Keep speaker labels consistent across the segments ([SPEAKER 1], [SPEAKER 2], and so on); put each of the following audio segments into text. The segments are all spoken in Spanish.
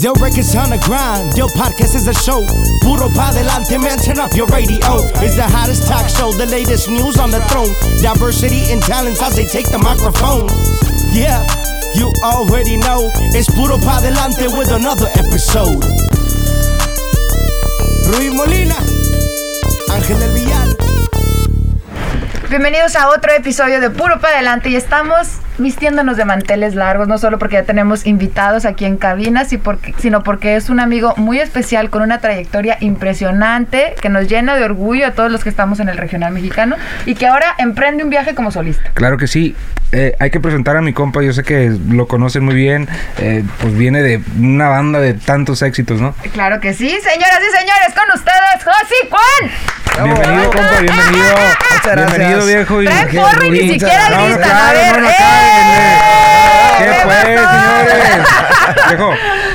[SPEAKER 1] Yo records on the grind, yo podcast is a show. Puro pa delante, man, turn up your radio. It's the hottest talk show, the latest news on the throne. Diversity and talents as they take the microphone. Yeah, you already know. It's Puro pa delante with another episode. Rui Molina, Ángel del Villar.
[SPEAKER 2] Bienvenidos a otro episodio de Puro para Adelante y estamos vistiéndonos de manteles largos, no solo porque ya tenemos invitados aquí en cabina, sino porque es un amigo muy especial con una trayectoria impresionante que nos llena de orgullo a todos los que estamos en el regional mexicano y que ahora emprende un viaje como solista.
[SPEAKER 3] Claro que sí. Eh, hay que presentar a mi compa, yo sé que lo conocen muy bien, eh, pues viene de una banda de tantos éxitos, ¿no?
[SPEAKER 2] Claro que sí, señoras y señores, con ustedes, Josi Juan.
[SPEAKER 3] Bienvenido, compa, bienvenido.
[SPEAKER 4] Muchas gracias.
[SPEAKER 3] Bienvenido, viejo. Y
[SPEAKER 2] y ni siquiera
[SPEAKER 3] No, claro,
[SPEAKER 2] a ver,
[SPEAKER 3] no, no,
[SPEAKER 2] ¡eh!
[SPEAKER 3] ¿Qué
[SPEAKER 2] ¿Qué
[SPEAKER 3] fue, señores? Viejo,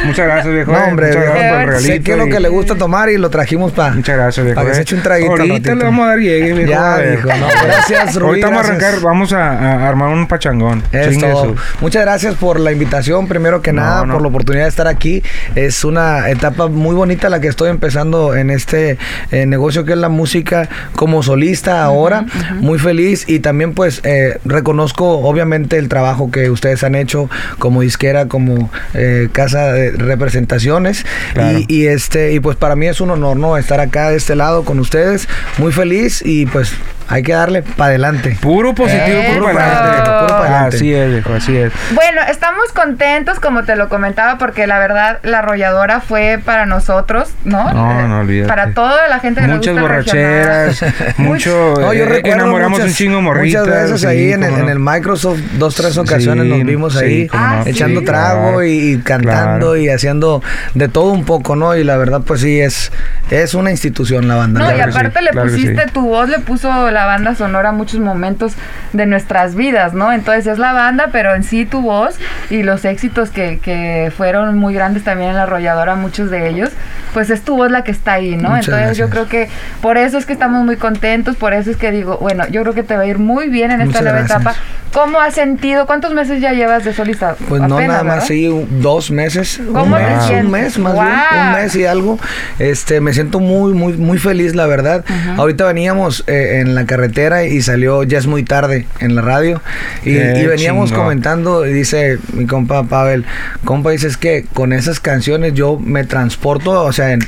[SPEAKER 3] muchas gracias, viejo.
[SPEAKER 4] No, hombre,
[SPEAKER 3] muchas gracias por el
[SPEAKER 2] viejo.
[SPEAKER 3] regalito.
[SPEAKER 4] Sé que es lo que le gusta tomar y lo trajimos para.
[SPEAKER 3] Muchas gracias, viejo.
[SPEAKER 4] Para que se
[SPEAKER 3] eh.
[SPEAKER 4] eche un traguito.
[SPEAKER 3] Ahorita le vamos a dar llegue, viejo.
[SPEAKER 4] Ya, viejo, no, gracias, Rubí,
[SPEAKER 3] Ahorita vamos a arrancar, vamos a, armar un pachangón.
[SPEAKER 4] Es
[SPEAKER 3] Chingue
[SPEAKER 4] todo.
[SPEAKER 3] su-
[SPEAKER 4] Muchas gracias por la invitación, primero que nada, por la oportunidad de estar aquí. Es una etapa muy bonita la que estoy empezando en este eh, negocio que es la música como solista ahora. Muy feliz y también pues eh, reconozco obviamente el trabajo que ustedes han hecho como disquera, como eh, casa de representaciones.
[SPEAKER 3] Claro.
[SPEAKER 4] Y, y, este y pues para mí es un honor no estar acá de este lado con ustedes. Muy feliz y pues hay que darle para adelante.
[SPEAKER 3] Puro positivo,
[SPEAKER 2] Eso.
[SPEAKER 3] puro para adelante.
[SPEAKER 4] Puro para adelante.
[SPEAKER 3] Así es, viejo, así es.
[SPEAKER 2] Bueno, estamos contentos, como te lo comentaba, porque la verdad la arrolladora fue para nosotros, ¿no?
[SPEAKER 3] No, no, olvídate.
[SPEAKER 2] Para toda la gente que
[SPEAKER 3] Muchas
[SPEAKER 2] le gusta
[SPEAKER 3] borracheras, mucho.
[SPEAKER 4] No, yo
[SPEAKER 3] eh, enamoramos
[SPEAKER 4] muchas,
[SPEAKER 3] un chingo morritas.
[SPEAKER 4] Muchas veces
[SPEAKER 3] sí,
[SPEAKER 4] ahí en el, en Microsoft, dos, tres ocasiones
[SPEAKER 3] Sí,
[SPEAKER 4] nos vimos
[SPEAKER 3] sí,
[SPEAKER 4] ahí
[SPEAKER 2] no.
[SPEAKER 4] echando
[SPEAKER 2] Sí,
[SPEAKER 4] trago
[SPEAKER 3] claro,
[SPEAKER 4] y, cantando
[SPEAKER 3] claro.
[SPEAKER 4] y haciendo de todo un poco, ¿no? Y la verdad, pues sí, es, es una institución la banda.
[SPEAKER 2] No, y aparte
[SPEAKER 3] sí,
[SPEAKER 2] le pusiste,
[SPEAKER 3] sí.
[SPEAKER 2] tu voz le puso la banda sonora muchos momentos de nuestras vidas, ¿no? Entonces es la banda, pero en sí tu voz y los éxitos que, que fueron muy grandes también en la arrolladora, muchos de ellos, pues es tu voz la que está ahí, ¿no?
[SPEAKER 4] Muchas
[SPEAKER 2] Entonces yo
[SPEAKER 4] gracias.
[SPEAKER 2] creo que por eso es que estamos muy contentos, por eso es que digo, bueno, yo creo que te va a ir muy bien en esta
[SPEAKER 4] Muchas
[SPEAKER 2] nueva
[SPEAKER 4] gracias.
[SPEAKER 2] etapa. ¿Cómo has sentido? ¿Cuántos meses ya llevas de solista?
[SPEAKER 4] Pues no
[SPEAKER 2] Apenas,
[SPEAKER 4] nada más,
[SPEAKER 2] ¿verdad?
[SPEAKER 4] sí, un- dos meses.
[SPEAKER 2] ¿Cómo
[SPEAKER 4] un
[SPEAKER 2] te
[SPEAKER 4] mes,
[SPEAKER 2] sientes?
[SPEAKER 4] un mes más bien,
[SPEAKER 2] Wow.
[SPEAKER 4] un mes y algo. Este, me siento muy, muy, muy feliz, la verdad. Ahorita veníamos eh, en la carretera y salió ya es muy tarde en la radio. Y, veníamos comentando y dice mi compa Pavel, compa dice es que con esas canciones yo me transporto, o sea, en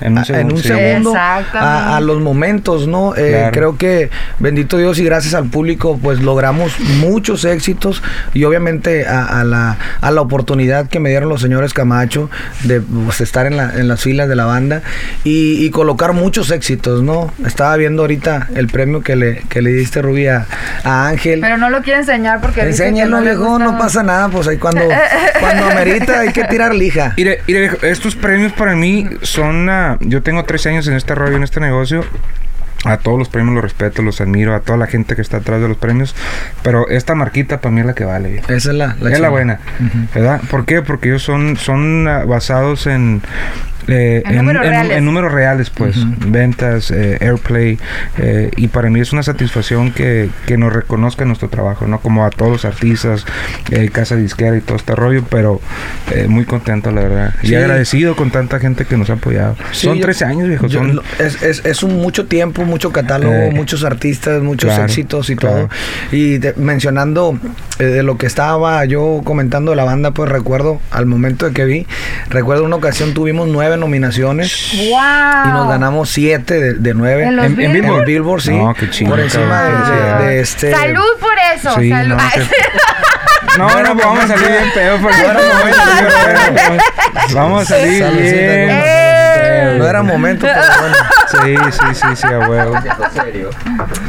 [SPEAKER 3] En un segundo, sí.
[SPEAKER 4] segundo
[SPEAKER 2] Exactamente.
[SPEAKER 4] a, a los momentos, ¿no? Eh,
[SPEAKER 3] Claro.
[SPEAKER 4] Creo que bendito Dios y gracias al público, pues logramos muchos éxitos y obviamente a, a la, a la oportunidad que me dieron los señores Camacho de pues, estar en, la- en las filas de la banda y, y colocar muchos éxitos, ¿no? Estaba viendo ahorita el premio que le, que le diste, Rubí, a, a Ángel.
[SPEAKER 2] Pero no lo quiere enseñar porque
[SPEAKER 4] Enséñalo,
[SPEAKER 2] no le
[SPEAKER 4] viejo,
[SPEAKER 2] gusta-
[SPEAKER 4] no pasa nada, pues ahí cuando, cuando amerita hay que tirar lija.
[SPEAKER 3] Mire, mire, estos premios para mí son. Yo tengo 13 años en este rollo, en este negocio. A todos los premios los respeto, los admiro, a toda la gente que está atrás de los premios. Pero esta marquita para mí es la que vale.
[SPEAKER 4] Esa es la, la
[SPEAKER 3] es la buena, ¿verdad? ¿Por qué? Porque ellos son, son ah, basados en, eh,
[SPEAKER 2] En números reales.
[SPEAKER 3] en números reales, pues, ventas, eh, airplay, eh, y para mí es una satisfacción que, que nos reconozca nuestro trabajo, ¿no? Como a todos los artistas, eh, casa disquera y todo este rollo, pero eh, muy contento, la verdad, y
[SPEAKER 4] Sí.
[SPEAKER 3] agradecido con tanta gente que nos ha apoyado.
[SPEAKER 4] Sí,
[SPEAKER 3] son
[SPEAKER 4] yo-
[SPEAKER 3] 13 años, viejo,
[SPEAKER 4] yo-
[SPEAKER 3] son...
[SPEAKER 4] es, es, es un mucho tiempo, mucho catálogo,
[SPEAKER 3] Eh,
[SPEAKER 4] muchos artistas, muchos
[SPEAKER 3] claro,
[SPEAKER 4] éxitos y
[SPEAKER 3] claro.
[SPEAKER 4] todo. Y de- mencionando eh, de lo que estaba yo comentando de la banda, pues recuerdo al momento de que vi, recuerdo una ocasión tuvimos nueve nominaciones
[SPEAKER 2] ¡Wow!
[SPEAKER 4] y nos ganamos siete de, de nueve.
[SPEAKER 2] ¿En los
[SPEAKER 3] En-
[SPEAKER 2] Billboard?
[SPEAKER 4] el Billboard, sí.
[SPEAKER 3] No, qué chido,
[SPEAKER 4] Por encima de, de-
[SPEAKER 3] felicidades.
[SPEAKER 4] de este.
[SPEAKER 2] Salud por eso.
[SPEAKER 3] Sí,
[SPEAKER 2] salud.
[SPEAKER 3] no,
[SPEAKER 2] Ay,
[SPEAKER 3] que- No, no, vamos a salir bien. Vamos a salir bien.
[SPEAKER 4] Era momento, pero bueno.
[SPEAKER 3] Sí, sí, sí, sí, a huevo.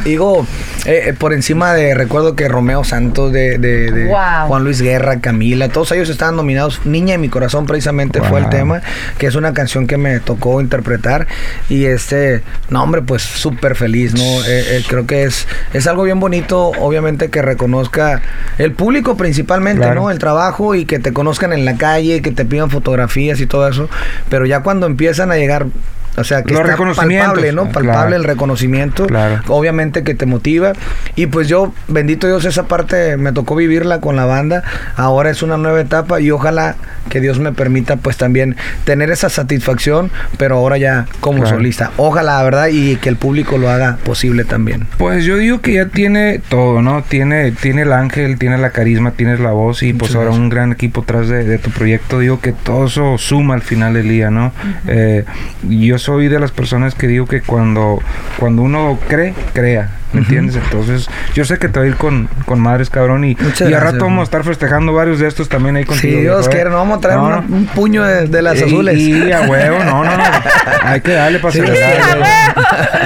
[SPEAKER 4] Digo, eh, eh, por encima de, recuerdo que Romeo Santos, de, de- de
[SPEAKER 2] Wow.
[SPEAKER 4] Juan Luis Guerra, Camila, todos ellos estaban nominados. Niña de mi corazón precisamente fue el
[SPEAKER 3] Wow.
[SPEAKER 4] tema, que es una canción que me tocó interpretar. Y este, no hombre, pues súper feliz, ¿no? Eh, eh, creo que es, es algo bien bonito, obviamente que reconozca el público principalmente,
[SPEAKER 3] Claro.
[SPEAKER 4] ¿no? El trabajo y que te conozcan en la calle, que te pidan fotografías y todo eso. Pero ya cuando empiezan a llegar time. O sea, que
[SPEAKER 3] Los
[SPEAKER 4] está palpable, ¿no? Palpable
[SPEAKER 3] claro.
[SPEAKER 4] el reconocimiento,
[SPEAKER 3] Claro.
[SPEAKER 4] obviamente que te motiva. Y pues yo, bendito Dios, esa parte me tocó vivirla con la banda. Ahora es una nueva etapa y ojalá que Dios me permita pues también tener esa satisfacción, pero ahora ya como
[SPEAKER 3] Claro.
[SPEAKER 4] solista. Ojalá, ¿verdad? Y que el público lo haga posible también.
[SPEAKER 3] Pues yo digo que ya tiene todo, ¿no? Tiene, tiene el ángel, tiene la carisma, tienes la voz y pues
[SPEAKER 4] Muchas
[SPEAKER 3] ahora
[SPEAKER 4] gracias.
[SPEAKER 3] un gran equipo tras de, de tu proyecto. Digo que todo eso suma al final del día, ¿no? Eh, yo soy de las personas que digo que cuando, cuando uno cree, crea. ¿Me entiendes? Entonces, yo sé que te va a ir con, con madres, cabrón. Y,
[SPEAKER 4] Muchas
[SPEAKER 3] y a rato vamos a estar festejando varios de estos también ahí
[SPEAKER 4] Si
[SPEAKER 3] contigo.
[SPEAKER 4] Dios
[SPEAKER 3] viejo, ¿eh?
[SPEAKER 4] quiere, nos vamos a traer
[SPEAKER 3] No,
[SPEAKER 4] una-
[SPEAKER 3] no.
[SPEAKER 4] un puño de, de las
[SPEAKER 3] Y-
[SPEAKER 4] azules.
[SPEAKER 3] Y a huevo, no, no, no. Hay que darle para
[SPEAKER 4] Sí, sí.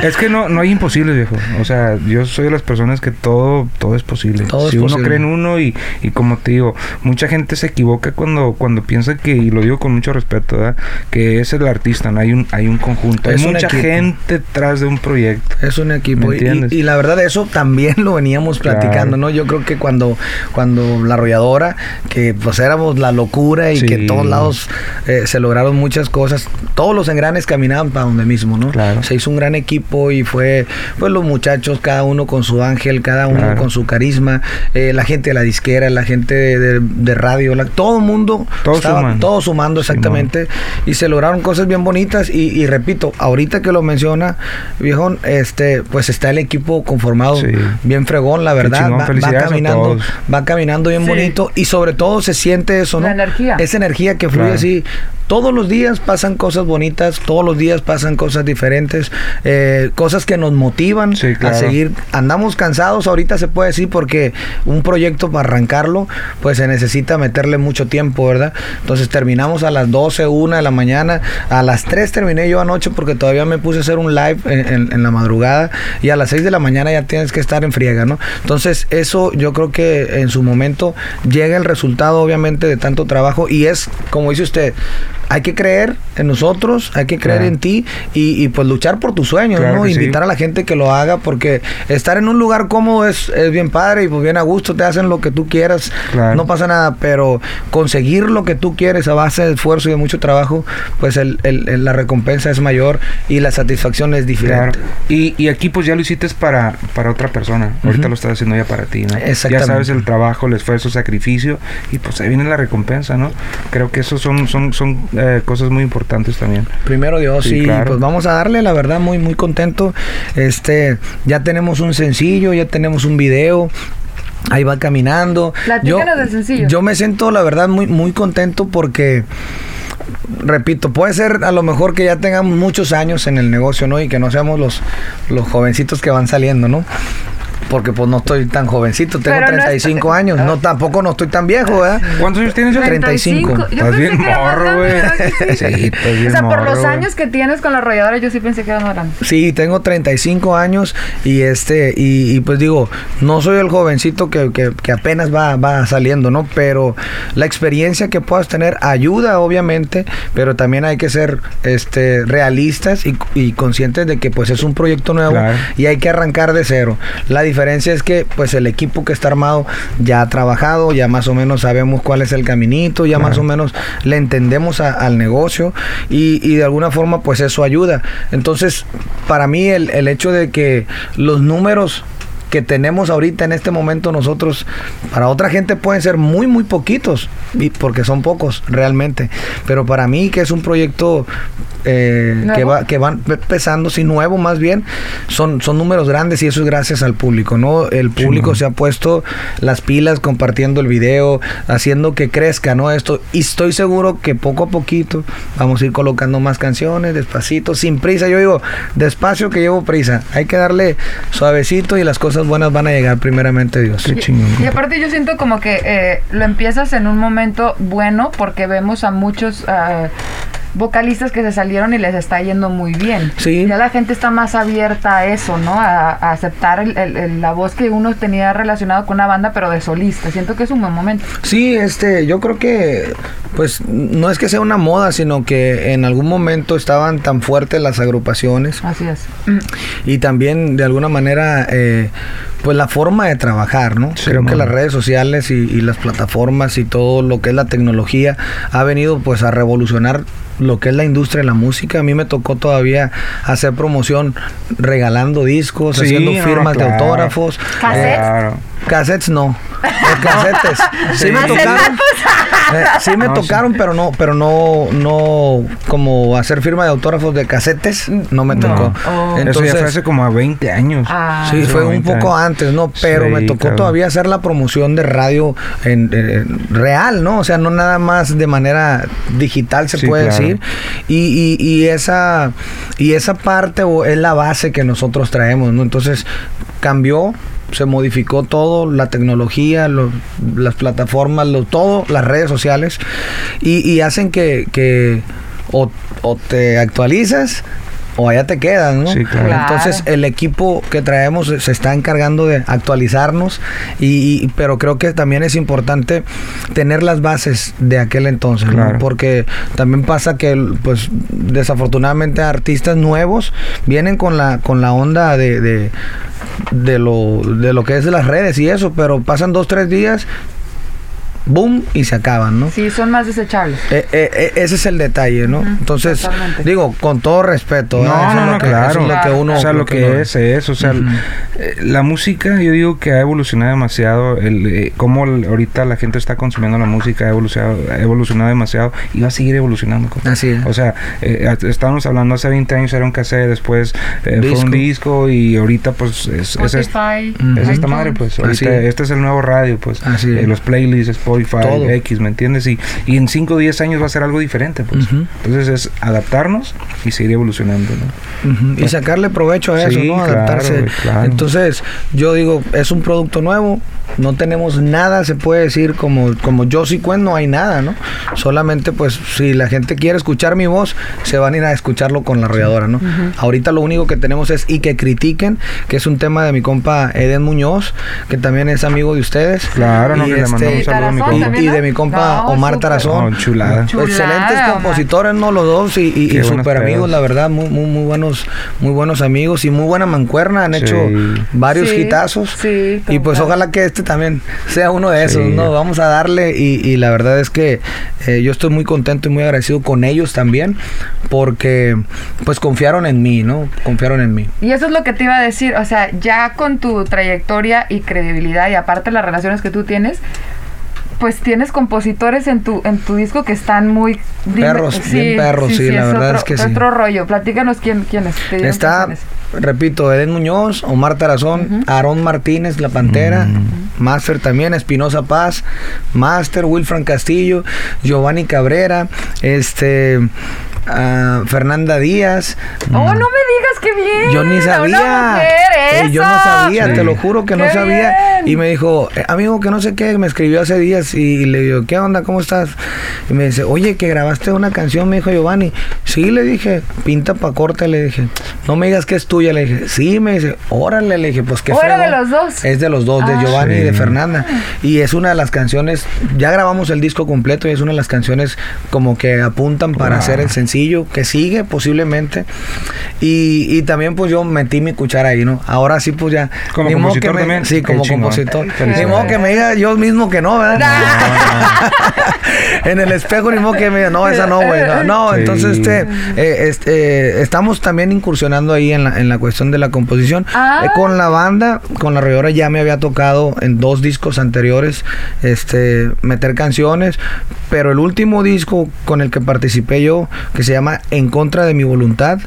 [SPEAKER 3] Es que no, no hay imposibles, viejo. O sea, yo soy de las personas que todo, todo es posible.
[SPEAKER 4] Todo es
[SPEAKER 3] si uno
[SPEAKER 4] posible.
[SPEAKER 3] cree en uno y, y como te digo, mucha gente se equivoca cuando, cuando piensa que, y lo digo con mucho respeto, ¿verdad? Que es el artista, no hay un, hay un conjunto.
[SPEAKER 4] Es
[SPEAKER 3] hay mucha
[SPEAKER 4] equipo.
[SPEAKER 3] gente detrás de un proyecto.
[SPEAKER 4] Es un equipo.
[SPEAKER 3] ¿Me
[SPEAKER 4] Y,
[SPEAKER 3] entiendes?
[SPEAKER 4] y la verdad, eso también lo veníamos
[SPEAKER 3] Claro.
[SPEAKER 4] platicando, ¿no? Yo creo que cuando, cuando la arrolladora, que pues éramos la locura y
[SPEAKER 3] Sí.
[SPEAKER 4] que en todos lados eh, se lograron muchas cosas, todos los engranes caminaban para donde mismo, ¿no?
[SPEAKER 3] Claro.
[SPEAKER 4] Se hizo un gran equipo y fue, pues los muchachos, cada uno con su ángel, cada uno
[SPEAKER 3] Claro.
[SPEAKER 4] con su carisma, eh, la gente de la disquera, la gente de, de radio, la- todo el mundo,
[SPEAKER 3] Todos
[SPEAKER 4] estaba,
[SPEAKER 3] sumando.
[SPEAKER 4] todos sumando
[SPEAKER 3] Simón.
[SPEAKER 4] exactamente y se lograron cosas bien bonitas y, y repito, ahorita que lo menciona, viejón, este, pues está el equipo conformado
[SPEAKER 3] Sí.
[SPEAKER 4] bien fregón, la verdad,
[SPEAKER 3] chingón,
[SPEAKER 4] va, va
[SPEAKER 3] felicidades a
[SPEAKER 4] caminando,
[SPEAKER 3] todos.
[SPEAKER 4] va caminando bien
[SPEAKER 2] Sí.
[SPEAKER 4] bonito y sobre todo se siente eso, ¿no?
[SPEAKER 2] La energía.
[SPEAKER 4] Esa energía que fluye
[SPEAKER 3] Claro.
[SPEAKER 4] así. Todos los días pasan cosas bonitas, todos los días pasan cosas diferentes, eh, cosas que nos motivan
[SPEAKER 3] Sí,
[SPEAKER 4] a seguir. Andamos cansados, ahorita se puede decir, porque un proyecto para arrancarlo, pues se necesita meterle mucho tiempo, ¿verdad? Entonces terminamos a las 12, 1 de la mañana, a las 3 terminé yo anoche porque todavía me puse a hacer un live en, en- en la madrugada y a las 6 de la mañana ya tienes que estar en friega, ¿no? Entonces eso yo creo que en su momento llega el resultado obviamente de tanto trabajo y es, como dice usted, hay que creer en nosotros, hay que creer
[SPEAKER 3] Claro.
[SPEAKER 4] en ti y, y, pues luchar por tus sueños,
[SPEAKER 3] Claro
[SPEAKER 4] ¿no?
[SPEAKER 3] sí.
[SPEAKER 4] Invitar a la gente que lo haga porque estar en un lugar cómodo es, es bien padre y pues bien a gusto, te hacen lo que tú quieras,
[SPEAKER 3] Claro.
[SPEAKER 4] no pasa nada, pero conseguir lo que tú quieres a base de esfuerzo y de mucho trabajo, pues el, el- el- la recompensa es mayor y la satisfacción es diferente.
[SPEAKER 3] Y, y aquí pues ya lo hiciste para, para otra persona. Ahorita lo estás haciendo ya para ti, ¿no? Ya
[SPEAKER 4] Exactamente.
[SPEAKER 3] sabes el trabajo, el esfuerzo, el sacrificio y pues ahí viene la recompensa, ¿no? Creo que eso son, son, son eh, cosas muy importantes también.
[SPEAKER 4] Primero Dios,
[SPEAKER 3] Sí,
[SPEAKER 4] sí,
[SPEAKER 3] claro.
[SPEAKER 4] pues vamos a darle, la verdad, muy, muy contento. Este, ya tenemos un sencillo, ya tenemos un video. Ahí va caminando.
[SPEAKER 2] Platícanos del sencillo.
[SPEAKER 4] Yo me siento, la verdad, muy, muy contento porque, repito, puede ser a lo mejor que ya tengamos muchos años en el negocio, ¿no? Y que no seamos los, los jovencitos que van saliendo, ¿no? Porque pues no estoy tan jovencito, tengo
[SPEAKER 2] Pero no
[SPEAKER 4] 35
[SPEAKER 2] está-
[SPEAKER 4] años, no tampoco no estoy tan viejo, ¿verdad?
[SPEAKER 3] ¿Cuántos años tienes? Jorge?
[SPEAKER 4] 35.
[SPEAKER 2] Yo
[SPEAKER 3] Estás bien morro, güey.
[SPEAKER 2] grande, ¿verdad que
[SPEAKER 3] Sí, estás bien
[SPEAKER 2] O sea, por los años que tienes con la arrolladora, yo sí pensé que era más grande.
[SPEAKER 4] Sí, tengo 35 años y este y, y, pues digo, no soy el jovencito que, que- que apenas va, va saliendo, ¿no? Pero la experiencia que puedas tener ayuda, obviamente, pero también hay que ser este realistas y, y conscientes de que pues es un proyecto nuevo
[SPEAKER 3] Claro.
[SPEAKER 4] y hay que arrancar de cero. La diferencia es que pues el equipo que está armado ya ha trabajado, ya más o menos sabemos cuál es el caminito, ya más o menos le entendemos a- al negocio y, y de alguna forma pues eso ayuda. Entonces, para mí el, el hecho de que los números que tenemos ahorita en este momento nosotros, para otra gente pueden ser muy, muy poquitos, y porque son pocos realmente, pero para mí que es un proyecto eh, que, va, que van empezando, sí, nuevo más bien, son, son números grandes y eso es gracias al público, ¿no? El público se ha puesto las pilas compartiendo el video, haciendo que crezca, ¿no? Esto, y estoy seguro que poco a poquito vamos a ir colocando más canciones, despacito, sin prisa. Yo digo, despacio que llevo prisa. Hay que darle suavecito y las cosas buenas van a llegar primeramente Dios.
[SPEAKER 3] Qué chingón.
[SPEAKER 2] Y aparte yo siento como que eh, lo empiezas en un momento bueno porque vemos a muchos ah, vocalistas que se salieron y les está yendo muy bien.
[SPEAKER 4] Sí.
[SPEAKER 2] Ya la gente está más abierta a eso, ¿no? A, a aceptar el- el- el- la voz que uno tenía relacionado con una banda, pero de solista. Siento que es un buen momento.
[SPEAKER 4] Sí, este, yo creo que, pues, no es que sea una moda, sino que en algún momento estaban tan fuertes las agrupaciones
[SPEAKER 2] Así es.
[SPEAKER 4] y también de alguna manera, eh, pues la forma de trabajar, ¿no?
[SPEAKER 3] Sí,
[SPEAKER 4] Creo que las redes sociales y, y las plataformas y todo lo que es la tecnología ha venido pues a revolucionar lo que es la industria de la música. A mí me tocó todavía hacer promoción regalando discos,
[SPEAKER 3] Sí,
[SPEAKER 4] haciendo
[SPEAKER 3] no,
[SPEAKER 4] firmas de autógrafos.
[SPEAKER 2] ¿Cassettes?
[SPEAKER 3] Claro.
[SPEAKER 4] Cassettes no. Eh, casetes. Sí me tocaron. eh, sí me
[SPEAKER 3] No, sí.
[SPEAKER 4] tocaron, pero no, pero no, no como hacer firma de autógrafos de casetes, no me tocó.
[SPEAKER 2] Oh.
[SPEAKER 3] Eso ya fue hace como a 20 años.
[SPEAKER 2] Ah.
[SPEAKER 4] Sí, fue un
[SPEAKER 3] 20
[SPEAKER 4] poco
[SPEAKER 3] años.
[SPEAKER 4] antes, ¿no? Pero
[SPEAKER 3] Sí,
[SPEAKER 4] me tocó
[SPEAKER 3] claro.
[SPEAKER 4] todavía hacer la promoción de radio en, en- real, ¿no? O sea, no nada más de manera digital se
[SPEAKER 3] Sí,
[SPEAKER 4] puede
[SPEAKER 3] claro.
[SPEAKER 4] decir. Y, y- y esa y esa parte o, es la base que nosotros traemos, ¿no? Entonces cambió, se modificó todo, la tecnología, lo- las plataformas, lo, todo, las redes sociales y, hacen que, que o te actualizas o allá te quedas, ¿no?
[SPEAKER 3] Sí, claro.
[SPEAKER 4] Entonces el equipo que traemos se está encargando de actualizarnos y, y- pero creo que también es importante tener las bases de aquel entonces, ¿no? Porque también pasa que pues desafortunadamente artistas nuevos vienen con la con la onda de, de de lo de lo que es de las redes y eso, pero pasan dos tres días boom y se acaban, ¿no?
[SPEAKER 2] Sí, son más desechables.
[SPEAKER 4] Eh, eh, eh, ese es el detalle, ¿no?
[SPEAKER 2] Ujú,
[SPEAKER 4] Entonces,
[SPEAKER 2] totalmente.
[SPEAKER 4] digo, con todo respeto,
[SPEAKER 3] No,
[SPEAKER 4] ¿verdad? Eso
[SPEAKER 3] no,
[SPEAKER 4] es lo
[SPEAKER 3] no,
[SPEAKER 4] que-
[SPEAKER 3] claro.
[SPEAKER 4] eso es lo que uno...
[SPEAKER 3] o sea, lo que
[SPEAKER 4] uno-
[SPEAKER 3] es es, o sea,
[SPEAKER 4] Ujú.
[SPEAKER 3] eh, la música, yo digo que ha evolucionado demasiado, el, eh, cómo el- ahorita la gente está consumiendo la música ha evolucionado, ha evolucionado demasiado y va a seguir evolucionando. compa.
[SPEAKER 4] Así es.
[SPEAKER 3] O sea, eh, estábamos hablando hace 20 años era un cassette, después eh, fue un disco y ahorita pues es, es, es-
[SPEAKER 2] Spotify,
[SPEAKER 4] Ujú.
[SPEAKER 3] es esta madre, pues ahorita
[SPEAKER 4] es.
[SPEAKER 3] este es el nuevo radio, pues
[SPEAKER 4] Así
[SPEAKER 3] eh,
[SPEAKER 4] es.
[SPEAKER 3] los playlists, Spotify,
[SPEAKER 4] Todo.
[SPEAKER 3] X, ¿me entiendes? Y, y en 5 o 10 años va a ser algo diferente, pues. Entonces es adaptarnos y seguir evolucionando, ¿no?
[SPEAKER 4] Y sacarle provecho a eso,
[SPEAKER 3] Sí,
[SPEAKER 4] ¿no? Adaptarse.
[SPEAKER 3] claro.
[SPEAKER 4] Entonces, yo digo, es un producto nuevo, no tenemos nada, se puede decir, como, como yo sí cuento, no hay nada, ¿no? Solamente, pues, si la gente quiere escuchar mi voz, se van a ir a escucharlo con la arrolladora, ¿no? Ahorita lo único que tenemos es y que critiquen, que es un tema de mi compa Eden Muñoz, que también es amigo de ustedes.
[SPEAKER 3] Claro, no,
[SPEAKER 4] Y
[SPEAKER 3] que le
[SPEAKER 4] este-
[SPEAKER 3] mandamos un saludo a mi
[SPEAKER 2] Tarazón
[SPEAKER 3] compa.
[SPEAKER 2] también,
[SPEAKER 4] Y de mi compa
[SPEAKER 2] No,
[SPEAKER 4] Omar
[SPEAKER 2] súper.
[SPEAKER 4] Tarazón.
[SPEAKER 3] Chulada.
[SPEAKER 2] Chulada,
[SPEAKER 4] Excelentes
[SPEAKER 2] Omar.
[SPEAKER 4] compositores, ¿no? Los dos y, super amigos, la verdad, muy, muy, muy buenos, muy buenos amigos y muy buena mancuerna, han
[SPEAKER 3] Sí.
[SPEAKER 4] hecho varios
[SPEAKER 2] Sí,
[SPEAKER 4] hitazos.
[SPEAKER 2] sí,
[SPEAKER 4] y pues ojalá que este también sea uno de esos,
[SPEAKER 3] Sí.
[SPEAKER 4] ¿no? Vamos a darle y, y la verdad es que eh, yo estoy muy contento y muy agradecido con ellos también porque pues confiaron en mí, ¿no? Confiaron en mí.
[SPEAKER 2] Y eso es lo que te iba a decir, o sea, ya con tu trayectoria y credibilidad y aparte las relaciones que tú tienes, pues tienes compositores en tu en tu disco que están muy
[SPEAKER 4] Perros, bien perros, sí, la verdad es que sí.
[SPEAKER 2] Otro rollo, platícanos quién quiénes
[SPEAKER 4] Está, repito, Eden Muñoz, Omar Tarazón, Aarón Martínez, La Pantera, Master también, Espinosa Paz, Master, Wilfran Castillo, Giovanni Cabrera, este, Fernanda Díaz.
[SPEAKER 2] Oh, no me digas que bien.
[SPEAKER 4] Yo ni
[SPEAKER 2] una
[SPEAKER 4] sabía.
[SPEAKER 2] mujer,
[SPEAKER 4] Eh, yo no sabía,
[SPEAKER 3] Sí.
[SPEAKER 4] te lo juro que no sabía.
[SPEAKER 2] bien.
[SPEAKER 4] Y me dijo, eh, amigo, que no sé qué, me escribió hace días y, le digo, ¿qué onda? ¿Cómo estás? Y me dice, oye, que grabaste una canción, me dijo Giovanni. Sí, le dije, pinta pa' corte, le dije. No me digas que es tuya, le dije. Sí, me dice, órale, le dije, pues qué
[SPEAKER 2] ¿O era de
[SPEAKER 4] fregón".
[SPEAKER 2] los dos?
[SPEAKER 4] Es de los dos, de
[SPEAKER 2] Ah.
[SPEAKER 4] Giovanni y de. Fernanda. Y es una de las canciones, ya grabamos el disco completo y es una de las canciones como que apuntan para
[SPEAKER 3] Wow.
[SPEAKER 4] hacer el sencillo, que sigue posiblemente. Y, y también pues yo metí mi cuchara ahí, ¿no? Ahora sí pues ya...
[SPEAKER 3] Como
[SPEAKER 4] ni
[SPEAKER 3] compositor
[SPEAKER 4] que me-
[SPEAKER 3] también.
[SPEAKER 4] Sí, como compositor. Ni modo que me diga yo mismo que no, ¿verdad? en el espejo ni modo que me diga, no, esa no, güey. No, no,
[SPEAKER 3] Sí.
[SPEAKER 4] entonces este, eh, este, eh, estamos también incursionando ahí en la, en la cuestión de la composición.
[SPEAKER 2] Ah.
[SPEAKER 4] Eh, con la banda, con la Rayora ya me había tocado en dos discos anteriores este, meter canciones, pero el último disco con el que participé yo, que se llama En contra de mi voluntad,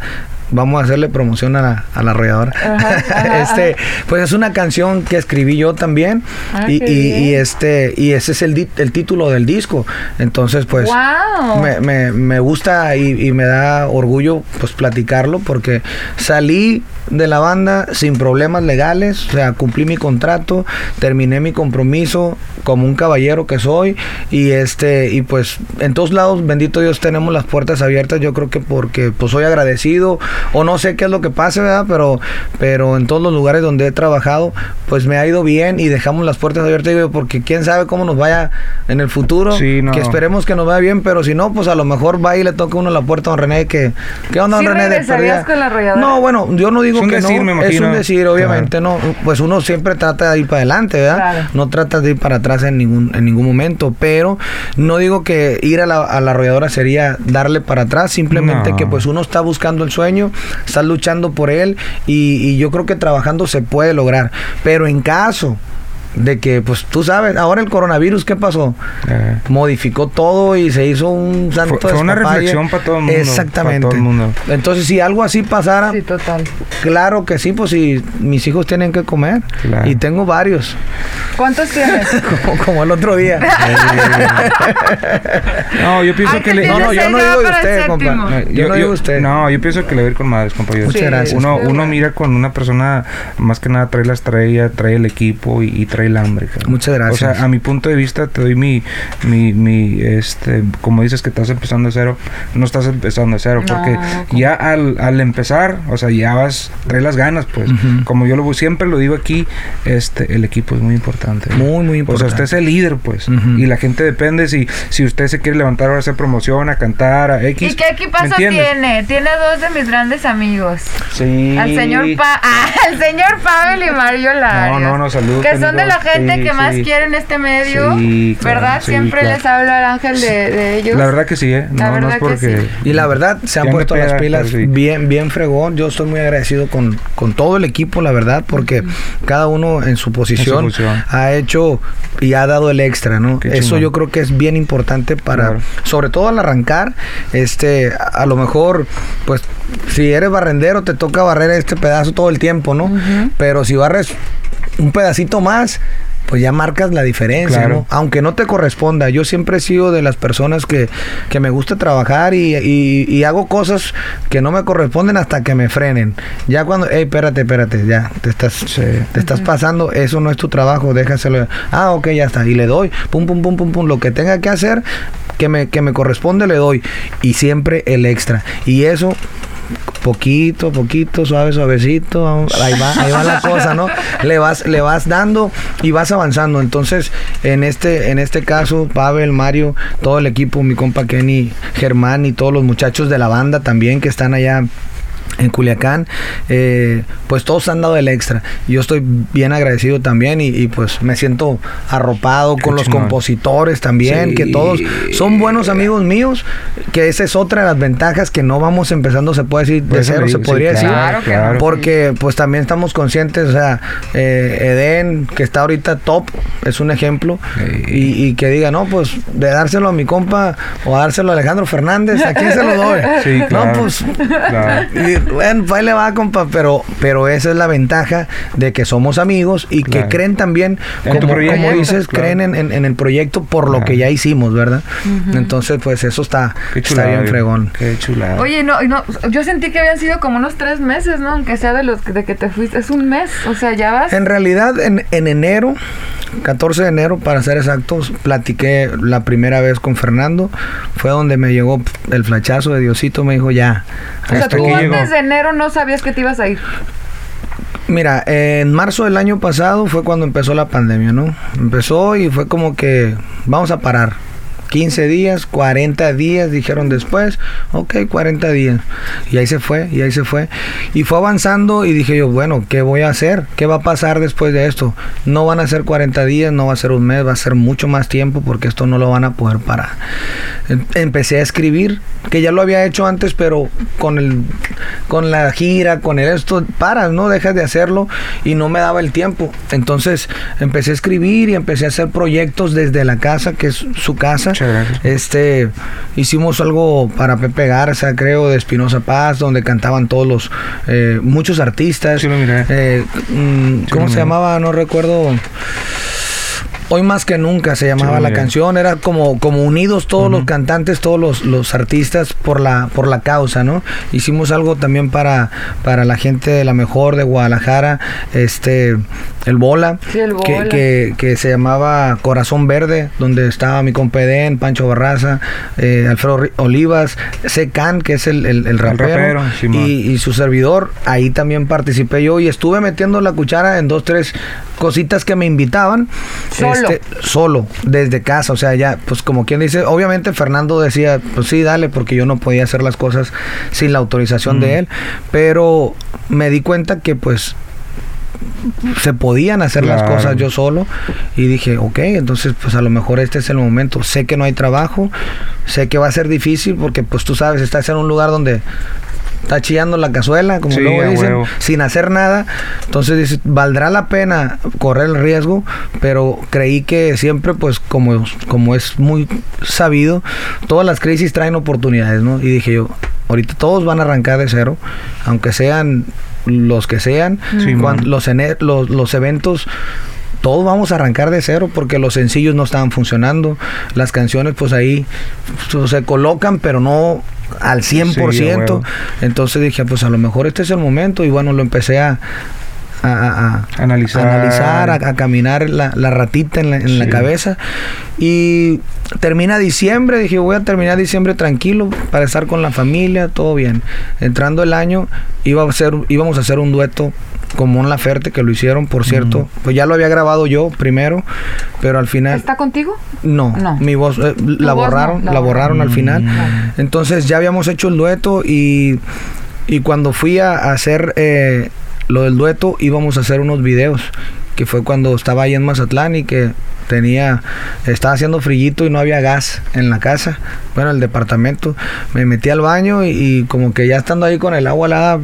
[SPEAKER 4] vamos a hacerle promoción a la, a la arrolladora.
[SPEAKER 2] Ajá, ajá,
[SPEAKER 4] este, pues es una canción que escribí yo también
[SPEAKER 2] Ah,
[SPEAKER 4] y, este y ese es el, el título del disco. Entonces, pues
[SPEAKER 2] Wow.
[SPEAKER 4] me, me- me gusta y, y me da orgullo pues platicarlo porque salí de la banda sin problemas legales, o sea, cumplí mi contrato, terminé mi compromiso como un caballero que soy y este y pues en todos lados, bendito Dios, tenemos las puertas abiertas, yo creo que porque pues soy agradecido o no sé qué es lo que pase, ¿verdad? Pero, pero en todos los lugares donde he trabajado, pues me ha ido bien y dejamos las puertas abiertas, digo, porque quién sabe cómo nos vaya en el futuro.
[SPEAKER 3] Sí, no.
[SPEAKER 4] Que esperemos que nos vaya bien, pero si no, pues a lo mejor va y le toca uno la puerta a don René que, ¿qué onda, don
[SPEAKER 2] ¿Sí
[SPEAKER 4] René? De
[SPEAKER 2] con la arrolladora?
[SPEAKER 4] No, bueno, yo no digo
[SPEAKER 3] Es un
[SPEAKER 4] que
[SPEAKER 3] decir,
[SPEAKER 4] no,
[SPEAKER 3] me
[SPEAKER 4] es un decir, obviamente, no, pues uno siempre trata de ir para adelante, ¿verdad?
[SPEAKER 2] Claro.
[SPEAKER 4] No trata de ir para atrás en ningún, en ningún momento, pero no digo que ir a la, a la arrolladora sería darle para atrás, simplemente
[SPEAKER 3] No.
[SPEAKER 4] que pues uno está buscando el sueño, está luchando por él y yo creo que trabajando se puede lograr, pero en caso de que pues tú sabes, ahora el coronavirus, ¿qué pasó?
[SPEAKER 3] Eh,
[SPEAKER 4] modificó todo y se hizo un santo
[SPEAKER 3] Fue- fue una reflexión para todo el mundo,
[SPEAKER 4] Exactamente.
[SPEAKER 3] para todo el mundo.
[SPEAKER 4] Entonces, si algo así pasara,
[SPEAKER 2] Sí, total.
[SPEAKER 4] claro que sí, pues si mis hijos tienen que comer.
[SPEAKER 3] Claro.
[SPEAKER 4] Y tengo varios,
[SPEAKER 2] ¿Cuántos tienes?
[SPEAKER 4] como, como el otro día.
[SPEAKER 3] no, yo pienso
[SPEAKER 2] Ay,
[SPEAKER 3] que
[SPEAKER 2] que
[SPEAKER 3] le...
[SPEAKER 4] No, no, yo no digo de usted, compa.
[SPEAKER 3] No,
[SPEAKER 4] Yo no digo usted.
[SPEAKER 3] No, yo pienso que le va a ir con madres, compa. Yo-
[SPEAKER 4] Muchas
[SPEAKER 2] Sí,
[SPEAKER 4] gracias.
[SPEAKER 3] Uno, uno mira con una persona, más que nada trae la estrella, trae el equipo y, y trae el hambre. cabrón.
[SPEAKER 4] Muchas gracias.
[SPEAKER 3] O sea, a mi punto de vista te doy mi, mi, mi, este, como dices que estás empezando de cero, no estás empezando de cero,
[SPEAKER 2] No,
[SPEAKER 3] porque
[SPEAKER 2] ¿cómo?
[SPEAKER 3] ya al, al empezar, o sea, ya vas, trae las ganas, pues. Como yo lo siempre lo digo aquí, este, el equipo es muy importante.
[SPEAKER 4] Muy, muy
[SPEAKER 3] O
[SPEAKER 4] importante.
[SPEAKER 3] sea, usted es el líder, pues. Y la gente depende si, si usted se quiere levantar ahora a hacer promoción, a cantar, a X.
[SPEAKER 2] ¿Y qué
[SPEAKER 3] ¿me
[SPEAKER 2] equipazo tiene? Tiene dos de mis grandes amigos.
[SPEAKER 3] Sí.
[SPEAKER 2] Al señor pa ah, al señor Pavel y Mario Larios.
[SPEAKER 3] No, no, no, saludos,
[SPEAKER 2] Que son de la gente
[SPEAKER 3] Sí,
[SPEAKER 2] que más
[SPEAKER 3] sí.
[SPEAKER 2] quiere en este medio.
[SPEAKER 3] Sí, claro,
[SPEAKER 2] ¿Verdad?
[SPEAKER 3] sí,
[SPEAKER 2] Siempre
[SPEAKER 3] claro.
[SPEAKER 2] les habla el ángel de, de ellos.
[SPEAKER 3] La verdad que sí, ¿eh?
[SPEAKER 2] La
[SPEAKER 3] No, no
[SPEAKER 2] verdad
[SPEAKER 3] es
[SPEAKER 2] que
[SPEAKER 3] porque...
[SPEAKER 2] sí.
[SPEAKER 4] Y la verdad, se han puesto las pilas bien, bien fregón. Yo estoy muy agradecido con, con todo el equipo, la verdad, porque cada uno en su posición ha hecho y ha dado el extra, ¿no?
[SPEAKER 3] Qué
[SPEAKER 4] Eso
[SPEAKER 3] chingón.
[SPEAKER 4] yo creo que es bien importante para,
[SPEAKER 3] Claro.
[SPEAKER 4] sobre todo al arrancar, este, a, a lo mejor, pues, si eres barrendero, te toca barrer este pedazo todo el tiempo, ¿no? Pero si barres un pedacito más, pues ya marcas la diferencia,
[SPEAKER 3] Claro.
[SPEAKER 4] ¿no? Aunque no te corresponda. Yo siempre he sido de las personas que, que me gusta trabajar y, y- y hago cosas que no me corresponden hasta que me frenen. Ya cuando, hey, espérate, espérate, ya, te estás,
[SPEAKER 3] Sí.
[SPEAKER 4] te estás pasando, eso no es tu trabajo, déjaselo. Ah, ok, ya está. Y le doy, pum, pum, pum, pum, pum, lo que tenga que hacer, que me, que me corresponde, le doy. Y siempre el extra. Y eso poquito, poquito, suave, suavecito, ahí va, ahí va la cosa, ¿no? Le vas, le vas dando y vas avanzando. Entonces, en este, en este caso, Pavel, Mario, todo el equipo, mi compa Kenny, Germán y todos los muchachos de la banda también que están allá en Culiacán, eh, pues todos han dado el extra. Yo estoy bien agradecido también y, y, pues me siento arropado
[SPEAKER 3] Qué
[SPEAKER 4] con los
[SPEAKER 3] chingón.
[SPEAKER 4] compositores también,
[SPEAKER 3] Sí.
[SPEAKER 4] que todos son buenos amigos míos, que esa es otra de las ventajas que no vamos empezando, se puede decir, de cero, se
[SPEAKER 3] digo, sí,
[SPEAKER 4] podría decir.
[SPEAKER 2] Claro.
[SPEAKER 4] Porque pues también estamos conscientes, o sea, eh, Eden, que está ahorita top, es un ejemplo,
[SPEAKER 3] Sí.
[SPEAKER 4] y, y que diga, no, pues de dárselo a mi compa o a dárselo a Alejandro Fernández, ¿a quién se lo doy?
[SPEAKER 3] Sí, claro.
[SPEAKER 4] No, pues
[SPEAKER 3] Claro.
[SPEAKER 4] y, bueno, pues ahí le va, compa, pero, pero esa es la ventaja de que somos amigos y que
[SPEAKER 3] Claro.
[SPEAKER 4] creen también,
[SPEAKER 3] En tu
[SPEAKER 4] como,
[SPEAKER 3] proyecto,
[SPEAKER 4] como dices,
[SPEAKER 3] claro.
[SPEAKER 4] creen en, en- en el proyecto por lo
[SPEAKER 3] Claro.
[SPEAKER 4] que ya hicimos, ¿verdad? Entonces, pues eso está,
[SPEAKER 3] Qué
[SPEAKER 4] está bien fregón.
[SPEAKER 3] Qué chulada.
[SPEAKER 2] Oye, no, no, yo sentí que habían sido como unos tres meses, ¿no? Aunque sea de los que- de que te fuiste. Es un mes, o sea, ya vas.
[SPEAKER 4] En realidad, en, en enero, 14 de enero, para ser exactos, platiqué la primera vez con Fernando. Fue donde me llegó el flachazo de Diosito. Me dijo, ya.
[SPEAKER 2] o sea,
[SPEAKER 3] hasta
[SPEAKER 2] tú antes
[SPEAKER 3] llegó.
[SPEAKER 2] de enero no sabías que te ibas a ir.
[SPEAKER 4] Mira, en marzo del año pasado fue cuando empezó la pandemia, ¿no? Empezó y fue como que vamos a parar. 15 días, 40 días, dijeron después, ok, 40 días. Y ahí se fue, y ahí se fue. Y fue avanzando y dije yo, bueno, ¿qué voy a hacer? ¿Qué va a pasar después de esto? No van a ser 40 días, no va a ser un mes, va a ser mucho más tiempo porque esto no lo van a poder parar. Em- Empecé a escribir, que ya lo había hecho antes, pero con el con la gira, con el esto, paras, ¿no? Dejas de hacerlo y no me daba el tiempo. Entonces empecé a escribir y empecé a hacer proyectos desde la casa, que es su casa.
[SPEAKER 3] Muchas gracias.
[SPEAKER 4] Este, hicimos algo para Pepe Garza, creo, de Espinosa Paz, donde cantaban todos los, eh, muchos artistas.
[SPEAKER 3] Sí lo miré.
[SPEAKER 4] Eh, mm,
[SPEAKER 3] Sí
[SPEAKER 4] ¿Cómo
[SPEAKER 3] lo
[SPEAKER 4] se llamaba? No recuerdo. Hoy más que nunca se llamaba
[SPEAKER 3] Sí,
[SPEAKER 4] la canción, era como, como unidos todos los cantantes, todos los, los artistas por la, por la causa, ¿no? Hicimos algo también para, para la gente de la mejor de Guadalajara, este, el Bola,
[SPEAKER 2] Sí, el
[SPEAKER 4] que-
[SPEAKER 2] Bola.
[SPEAKER 4] Que, que se llamaba Corazón Verde, donde estaba mi compedén, Pancho Barraza, eh, Alfredo Ri- Olivas, Secan, que es el, el, el rapero,
[SPEAKER 3] rapero,
[SPEAKER 4] y, y su servidor, ahí también participé yo y estuve metiendo la cuchara en dos, tres cositas que me invitaban.
[SPEAKER 2] Solo.
[SPEAKER 4] Este, solo, desde casa, o sea, ya, pues como quien dice, obviamente Fernando decía, pues sí, dale, porque yo no podía hacer las cosas sin la autorización de él, pero me di cuenta que pues se podían hacer las cosas yo solo y dije, ok, entonces pues a lo mejor este es el momento. Sé que no hay trabajo, sé que va a ser difícil porque pues tú sabes, estás en un lugar donde está chillando la cazuela, como
[SPEAKER 3] Sí,
[SPEAKER 4] luego dicen,
[SPEAKER 3] huevo.
[SPEAKER 4] sin hacer nada. Entonces dices, valdrá la pena correr el riesgo, pero creí que siempre, pues como, como es muy sabido, todas las crisis traen oportunidades, ¿no? Y dije yo, ahorita todos van a arrancar de cero, aunque sean los que sean,
[SPEAKER 3] Sí,
[SPEAKER 4] los, los, los eventos todos vamos a arrancar de cero porque los sencillos no estaban funcionando. Las canciones, pues ahí se colocan, pero no al 100%.
[SPEAKER 3] Sí.
[SPEAKER 4] Entonces dije, pues a lo mejor este es el momento. Y bueno, lo empecé a, a- a- a-
[SPEAKER 3] Analizar.
[SPEAKER 4] a analizar, a, a caminar la, la ratita en la, en la
[SPEAKER 3] Sí.
[SPEAKER 4] cabeza. Y termina diciembre, dije, voy a terminar diciembre tranquilo para estar con la familia, todo bien. Entrando el año, iba a ser, íbamos a hacer un dueto con Mon Laferte, que lo hicieron, por cierto. Pues ya lo había grabado yo primero, pero al final...
[SPEAKER 2] ¿Está contigo?
[SPEAKER 4] No,
[SPEAKER 2] No.
[SPEAKER 4] mi voz eh, la
[SPEAKER 2] voz no,
[SPEAKER 4] borraron,
[SPEAKER 2] la
[SPEAKER 4] borraron al
[SPEAKER 3] Mm.
[SPEAKER 4] final. Entonces ya habíamos hecho el dueto y, y cuando fui a, a hacer eh, lo del dueto íbamos a hacer unos videos, que fue cuando estaba ahí en Mazatlán y que tenía, estaba haciendo frillito y no había gas en la casa, bueno, el departamento. Me metí al baño y, y como que ya estando ahí con el agua helada,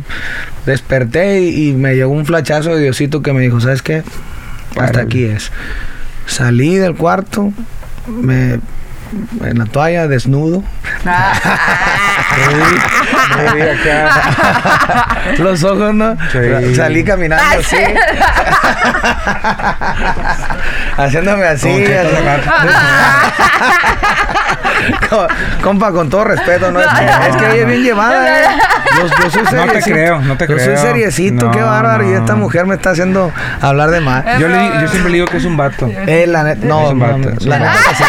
[SPEAKER 4] desperté y, y me llegó un flachazo de Diosito que me dijo, ¿sabes qué? Hasta aquí es. Salí del cuarto, me en la toalla desnudo.
[SPEAKER 3] Acá.
[SPEAKER 4] Los ojos, ¿no?
[SPEAKER 3] Sí.
[SPEAKER 4] Salí caminando así. Haciéndome así. Compa, con todo respeto, ¿no? Es que, es que ella es bien llevada, ¿eh? Yo, yo soy
[SPEAKER 3] No te
[SPEAKER 4] seriecito.
[SPEAKER 3] creo, no te
[SPEAKER 4] Yo soy
[SPEAKER 3] creo.
[SPEAKER 4] seriecito, qué
[SPEAKER 3] No,
[SPEAKER 4] bárbaro. Y
[SPEAKER 3] no.
[SPEAKER 4] esta mujer me está haciendo hablar de más.
[SPEAKER 3] Yo, le, yo siempre le digo que es un vato.
[SPEAKER 4] Eh, la neta, no,
[SPEAKER 3] Es un
[SPEAKER 4] no,
[SPEAKER 3] vato,
[SPEAKER 4] no, la neta sí.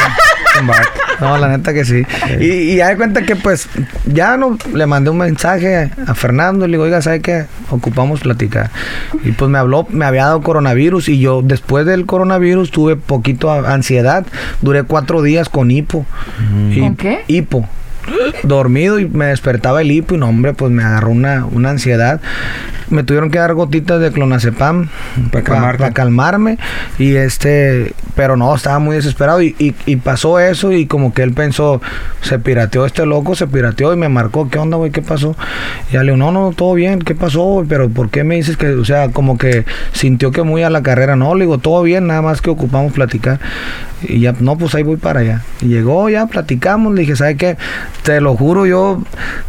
[SPEAKER 4] No, la neta que sí. Y, y ya de cuenta que pues ya no le mandé un mensaje a Fernando y le digo, oiga, ¿sabe qué? Ocupamos platicar. Y pues me habló, me había dado coronavirus y yo después del coronavirus tuve poquito ansiedad. Duré cuatro días con hipo. Y-
[SPEAKER 2] ¿Con qué?
[SPEAKER 4] Hipo. Dormido y me despertaba el hipo y no, hombre, pues me agarró una, una ansiedad. Me tuvieron que dar gotitas de clonazepam
[SPEAKER 3] Pa' calmarte.
[SPEAKER 4] para calmarme y este pero no estaba muy desesperado y, y- y pasó eso y como que él pensó se pirateó este loco se pirateó y me marcó qué onda güey qué pasó y ya le digo no no todo bien qué pasó güey? pero por qué me dices que o sea como que sintió que muy a la carrera no le digo todo bien nada más que ocupamos platicar y ya no pues ahí voy para allá y llegó ya platicamos le dije sabe qué te lo juro yo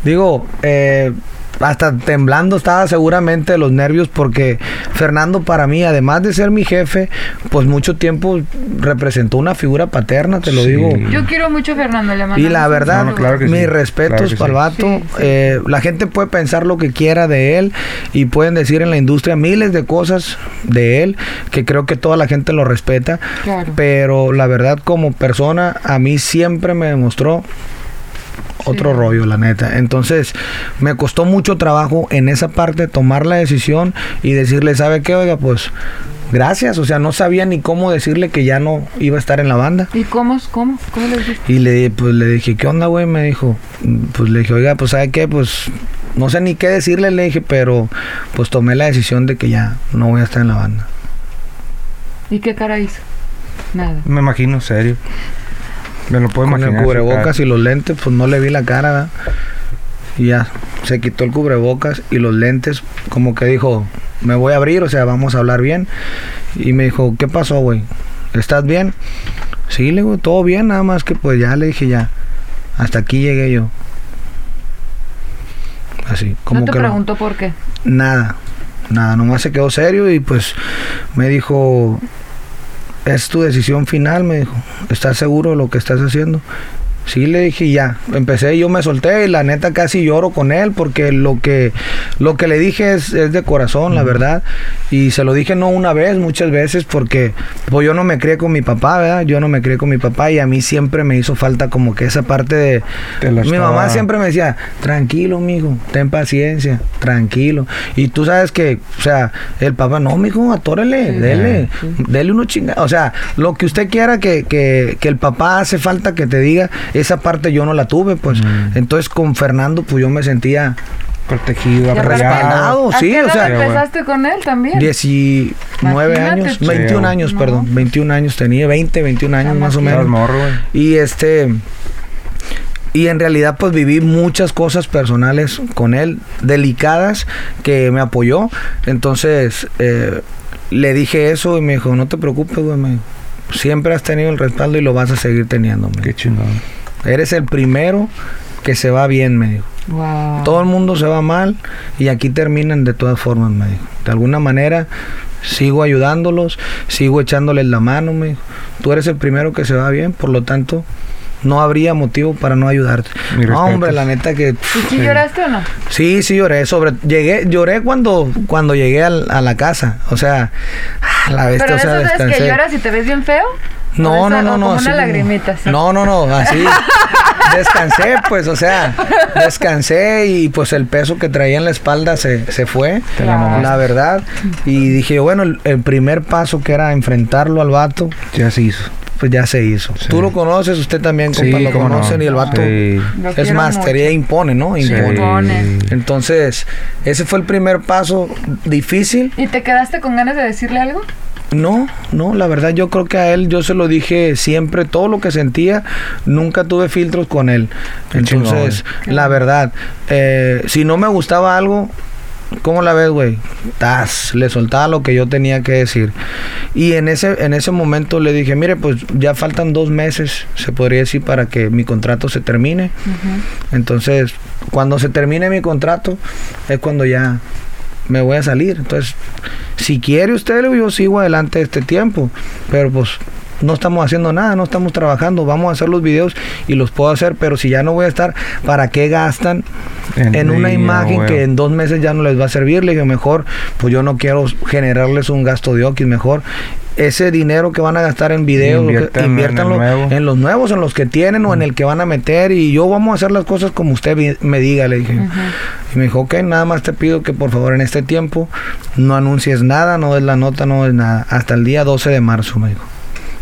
[SPEAKER 4] digo eh, hasta temblando estaba seguramente de los nervios porque Fernando para mí, además de ser mi jefe, pues mucho tiempo representó una figura paterna, te lo
[SPEAKER 3] Sí.
[SPEAKER 4] digo.
[SPEAKER 2] Yo quiero mucho a Fernando, le mandamos
[SPEAKER 4] Y la verdad,
[SPEAKER 3] No, no, claro sí.
[SPEAKER 4] mis respetos
[SPEAKER 3] Claro
[SPEAKER 4] para el
[SPEAKER 3] sí.
[SPEAKER 4] vato.
[SPEAKER 2] Sí, sí.
[SPEAKER 4] Eh, la gente puede pensar lo que quiera de él y pueden decir en la industria miles de cosas de él, que creo que toda la gente lo respeta.
[SPEAKER 2] Claro.
[SPEAKER 4] Pero la verdad, como persona, a mí siempre me demostró otro rollo, la neta. Entonces, me costó mucho trabajo en esa parte tomar la decisión y decirle, ¿sabe qué? Oiga, pues gracias. O sea, no sabía ni cómo decirle que ya no iba a estar en la banda.
[SPEAKER 2] ¿Y cómo? ¿Cómo? ¿Cómo le dijiste?
[SPEAKER 4] Y le, pues, le dije, ¿qué onda, güey? Me dijo, pues le dije, oiga, pues ¿sabe qué? Pues no sé ni qué decirle, le dije, pero pues tomé la decisión de que ya no voy a estar en la banda.
[SPEAKER 2] ¿Y qué cara hizo? Nada.
[SPEAKER 3] Me imagino, serio. Me lo puedo
[SPEAKER 4] Con
[SPEAKER 3] imaginar.
[SPEAKER 4] el cubrebocas y los lentes, pues no le vi la cara, ¿verdad? Y ya, se quitó el cubrebocas y los lentes, como que dijo, me voy a abrir, o sea, vamos a hablar bien. Y me dijo, ¿qué pasó, güey? ¿Estás bien? Sí, le digo, todo bien, nada más que pues ya le dije ya. Hasta aquí llegué yo. Así, como
[SPEAKER 2] no te
[SPEAKER 4] que no-
[SPEAKER 2] preguntó por qué.
[SPEAKER 4] Nada, nada, nomás se quedó serio y pues me dijo, es tu decisión final, me dijo. ¿Estás seguro de lo que estás haciendo? Sí, le dije ya. Empecé, yo me solté y la neta casi lloro con él porque lo que, lo que le dije es, es de corazón, la verdad. Y se lo dije no una vez, muchas veces porque pues yo no me crié con mi papá, ¿verdad? Yo no me crié con mi papá y a mí siempre me hizo falta como que esa parte de... Mi
[SPEAKER 3] estaba-
[SPEAKER 4] mamá siempre me decía, tranquilo, mijo, ten paciencia, tranquilo. Y tú sabes que, o sea, el papá, no, mijo, atórele, dele, dele uno chingada. O sea, lo que usted quiera que, que, que el papá hace falta que te diga, esa parte yo no la tuve, pues. Entonces con Fernando, pues yo me sentía
[SPEAKER 3] Protegido,
[SPEAKER 2] Y aparte-
[SPEAKER 3] apoyado.
[SPEAKER 4] respaldado,
[SPEAKER 2] ¿A
[SPEAKER 4] sí,
[SPEAKER 2] qué
[SPEAKER 4] o sea,
[SPEAKER 2] empezaste con él también?
[SPEAKER 4] 19
[SPEAKER 2] Imagínate,
[SPEAKER 4] años,
[SPEAKER 2] chico.
[SPEAKER 4] 21 años,
[SPEAKER 2] No.
[SPEAKER 4] perdón, 21 años tenía, 20, 21 años más o menos.
[SPEAKER 3] morro, güey.
[SPEAKER 4] Y este. Y en realidad pues viví muchas cosas personales con él, delicadas, que me apoyó. Entonces eh, le dije eso y me dijo, no te preocupes, güey. Siempre has tenido el respaldo y lo vas a seguir teniendo.
[SPEAKER 3] Qué chingón.
[SPEAKER 4] Eres el primero que se va bien, me dijo.
[SPEAKER 2] Wow.
[SPEAKER 4] Todo el mundo se va mal y aquí terminan de todas formas, me dijo. De alguna manera sigo ayudándolos, sigo echándoles la mano, me dijo. Tú eres el primero que se va bien, por lo tanto no habría motivo para no ayudarte. No, hombre, la neta que
[SPEAKER 2] ¿Y si lloraste o no?
[SPEAKER 4] sí, sí lloré, sobre llegué lloré cuando cuando llegué al- a la casa, o sea, la bestia,
[SPEAKER 2] Pero de
[SPEAKER 4] o sea,
[SPEAKER 2] esas veces que lloras y te ves bien feo. ¿O
[SPEAKER 4] No, no, no, no.
[SPEAKER 2] Como una
[SPEAKER 4] como-
[SPEAKER 2] lagrimita. ¿sí?
[SPEAKER 4] No, no, no, así. descansé, pues, o sea, descansé y pues el peso que traía en la espalda se, se fue,
[SPEAKER 3] la
[SPEAKER 4] verdad. Y dije, bueno, el, el primer paso que era enfrentarlo al vato,
[SPEAKER 3] Ya se hizo.
[SPEAKER 4] pues ya se hizo.
[SPEAKER 3] Sí.
[SPEAKER 4] Tú lo conoces, usted también, compa, lo
[SPEAKER 3] no.
[SPEAKER 4] conocen y el vato.
[SPEAKER 3] Sí.
[SPEAKER 2] Lo
[SPEAKER 4] Es teoría impone, ¿no?
[SPEAKER 2] Impone.
[SPEAKER 4] Entonces, ese fue el primer paso difícil.
[SPEAKER 2] ¿Y te quedaste con ganas de decirle algo?
[SPEAKER 4] No, no, la verdad yo creo que a él yo se lo dije siempre, todo lo que sentía, nunca tuve filtros con él.
[SPEAKER 3] Qué
[SPEAKER 4] Entonces,
[SPEAKER 2] chingón.
[SPEAKER 4] la verdad, eh, si no me gustaba algo, ¿cómo la ves, güey? Tas, le soltaba lo que yo tenía que decir. Y en ese, en ese momento le dije, mire, pues ya faltan dos meses, se podría decir, para que mi contrato se termine. Entonces, cuando se termine mi contrato, es cuando ya me voy a salir. Entonces, si quiere usted, yo sigo adelante este tiempo. Pero pues no estamos haciendo nada, no estamos trabajando. Vamos a hacer los videos y los puedo hacer, pero si ya no voy a estar, ¿para qué gastan
[SPEAKER 3] En
[SPEAKER 4] en, una imagen que en dos meses ya no les va a servir? Le digo, mejor, pues yo no quiero generarles un gasto de Oquis, mejor. Ese dinero que van a gastar en videos,
[SPEAKER 3] Inviértanlo en
[SPEAKER 4] los nuevos, en los que tienen o en el que van a meter. Y yo vamos a hacer las cosas como usted me diga, le dije. Me dijo, ok, nada más te pido que por favor en este tiempo no anuncies nada, no des la nota, no des nada. Hasta el día 12 de marzo, me dijo.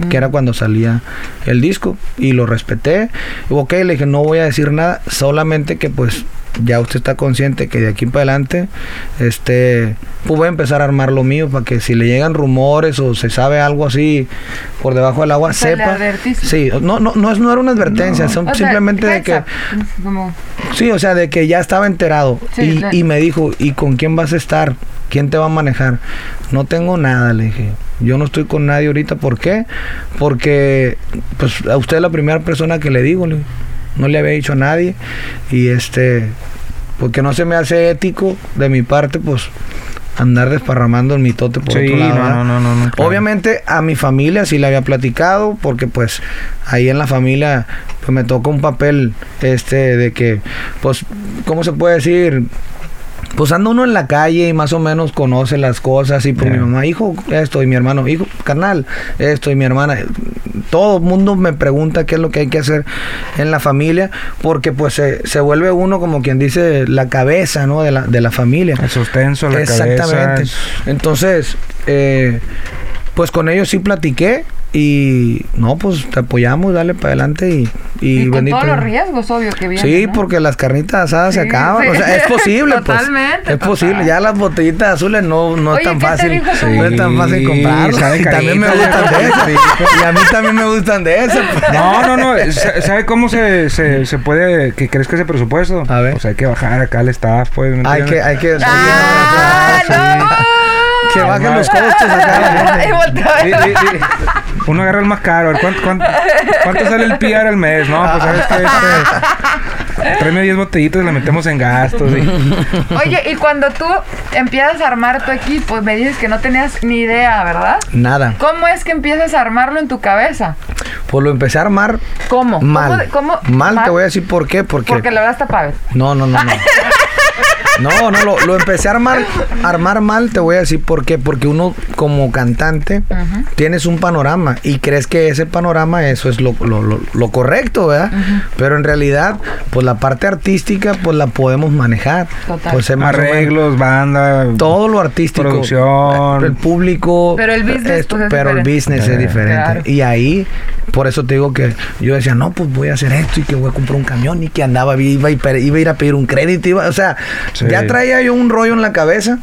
[SPEAKER 4] Que era cuando salía el disco. Y lo respeté. Ok, le dije, no voy a decir nada, solamente que pues ya usted está consciente que de aquí para adelante, este, pues voy a empezar a armar lo mío para que si le llegan rumores o se sabe algo así por debajo del agua,
[SPEAKER 2] O sea,
[SPEAKER 4] sepa. Sí, no, no, no, es, no era una advertencia, son
[SPEAKER 2] O sea,
[SPEAKER 4] simplemente de que...
[SPEAKER 2] como-
[SPEAKER 4] Sí, o sea, de que ya estaba enterado.
[SPEAKER 2] Sí,
[SPEAKER 4] y,
[SPEAKER 2] claro.
[SPEAKER 4] y me dijo, ¿y con quién vas a estar? ¿Quién te va a manejar? No tengo nada, le dije. Yo no estoy con nadie ahorita. ¿Por qué? Porque, pues, a usted es la primera persona que le digo. le- no le había dicho a nadie. Y este, porque no se me hace ético de mi parte, pues, andar desparramando el mitote por
[SPEAKER 3] Sí,
[SPEAKER 4] otro lado.
[SPEAKER 3] no, no, no, no, no, claro.
[SPEAKER 4] Obviamente a mi familia sí le había platicado, porque pues ahí en la familia pues me toca un papel este de que, pues, ¿cómo se puede decir? Pues anda uno en la calle y más o menos conoce las cosas y pues mi mamá, hijo, esto y mi hermano, hijo, carnal, esto y mi hermana. Todo el mundo me pregunta qué es lo que hay que hacer en la familia porque pues se, se vuelve uno como quien dice la cabeza, ¿no? De la, de la familia.
[SPEAKER 3] El sostenso, la
[SPEAKER 4] Exactamente.
[SPEAKER 3] cabeza.
[SPEAKER 4] Entonces, eh, pues con ellos sí platiqué y no, pues te apoyamos, dale para adelante y, y,
[SPEAKER 2] Y, con
[SPEAKER 4] bendito.
[SPEAKER 2] todos los riesgos, obvio, que vienen.
[SPEAKER 4] Sí,
[SPEAKER 2] ¿no?
[SPEAKER 4] porque las carnitas asadas se
[SPEAKER 2] Sí,
[SPEAKER 4] acaban.
[SPEAKER 2] sí.
[SPEAKER 4] O sea, es posible, pues.
[SPEAKER 2] Totalmente,
[SPEAKER 4] Es posible. Ya las botellitas azules no, no
[SPEAKER 2] Oye,
[SPEAKER 4] es tan
[SPEAKER 2] ¿qué te
[SPEAKER 4] fácil.
[SPEAKER 2] tu
[SPEAKER 4] No es tan fácil
[SPEAKER 3] Sí,
[SPEAKER 4] comprarlas.
[SPEAKER 3] sabe
[SPEAKER 4] Y también me gustan de esas. Y a mí también me gustan de esas. pues.
[SPEAKER 3] No, no, no. sa- ¿Sabe cómo se, se, se puede que crezca ese presupuesto?
[SPEAKER 4] A ver.
[SPEAKER 3] O sea, hay que bajar acá al staff, pues. ¿me
[SPEAKER 4] Hay que, hay que.
[SPEAKER 2] ¡Ah,
[SPEAKER 3] Sí.
[SPEAKER 2] no!
[SPEAKER 4] Que bajen los costos acá.
[SPEAKER 2] Ver.
[SPEAKER 3] di- di- Uno agarra el más caro. a ver, ¿Cuánto, cuánto, cuánto sale el PR al mes? No, pues sabes que este. Tráeme 10 botellitas y la metemos en gastos. y-
[SPEAKER 2] Oye, y cuando tú empiezas a armar tu equipo, me dices que no tenías ni idea, ¿verdad?
[SPEAKER 4] Nada.
[SPEAKER 2] ¿Cómo es que empiezas a armarlo en tu cabeza?
[SPEAKER 4] Pues lo empecé a armar
[SPEAKER 2] ¿Cómo?
[SPEAKER 4] mal.
[SPEAKER 2] ¿Cómo,
[SPEAKER 4] mal, te voy a decir por qué. Porque,
[SPEAKER 2] Porque la verdad está paga.
[SPEAKER 4] No, no, no, no. No, no, lo, lo empecé a armar, armar mal, te voy a decir por qué. Porque uno como cantante tienes un panorama y crees que ese panorama, eso es lo, lo- lo- lo correcto, ¿verdad? Pero en realidad, pues la parte artística, pues la podemos manejar.
[SPEAKER 2] Total.
[SPEAKER 4] Pues
[SPEAKER 3] Arreglos, banda.
[SPEAKER 4] todo lo artístico.
[SPEAKER 3] Producción.
[SPEAKER 4] El público.
[SPEAKER 2] Pero el business, pues, es
[SPEAKER 4] pero el business es
[SPEAKER 3] Eh,
[SPEAKER 4] diferente.
[SPEAKER 2] claro.
[SPEAKER 4] Y ahí, por eso te digo que yo decía, no, pues voy a hacer esto y que voy a comprar un camión y que andaba, iba, y pe- iba a ir a pedir un crédito. Iba, o sea,
[SPEAKER 3] Sí.
[SPEAKER 4] ya traía yo un rollo en la cabeza.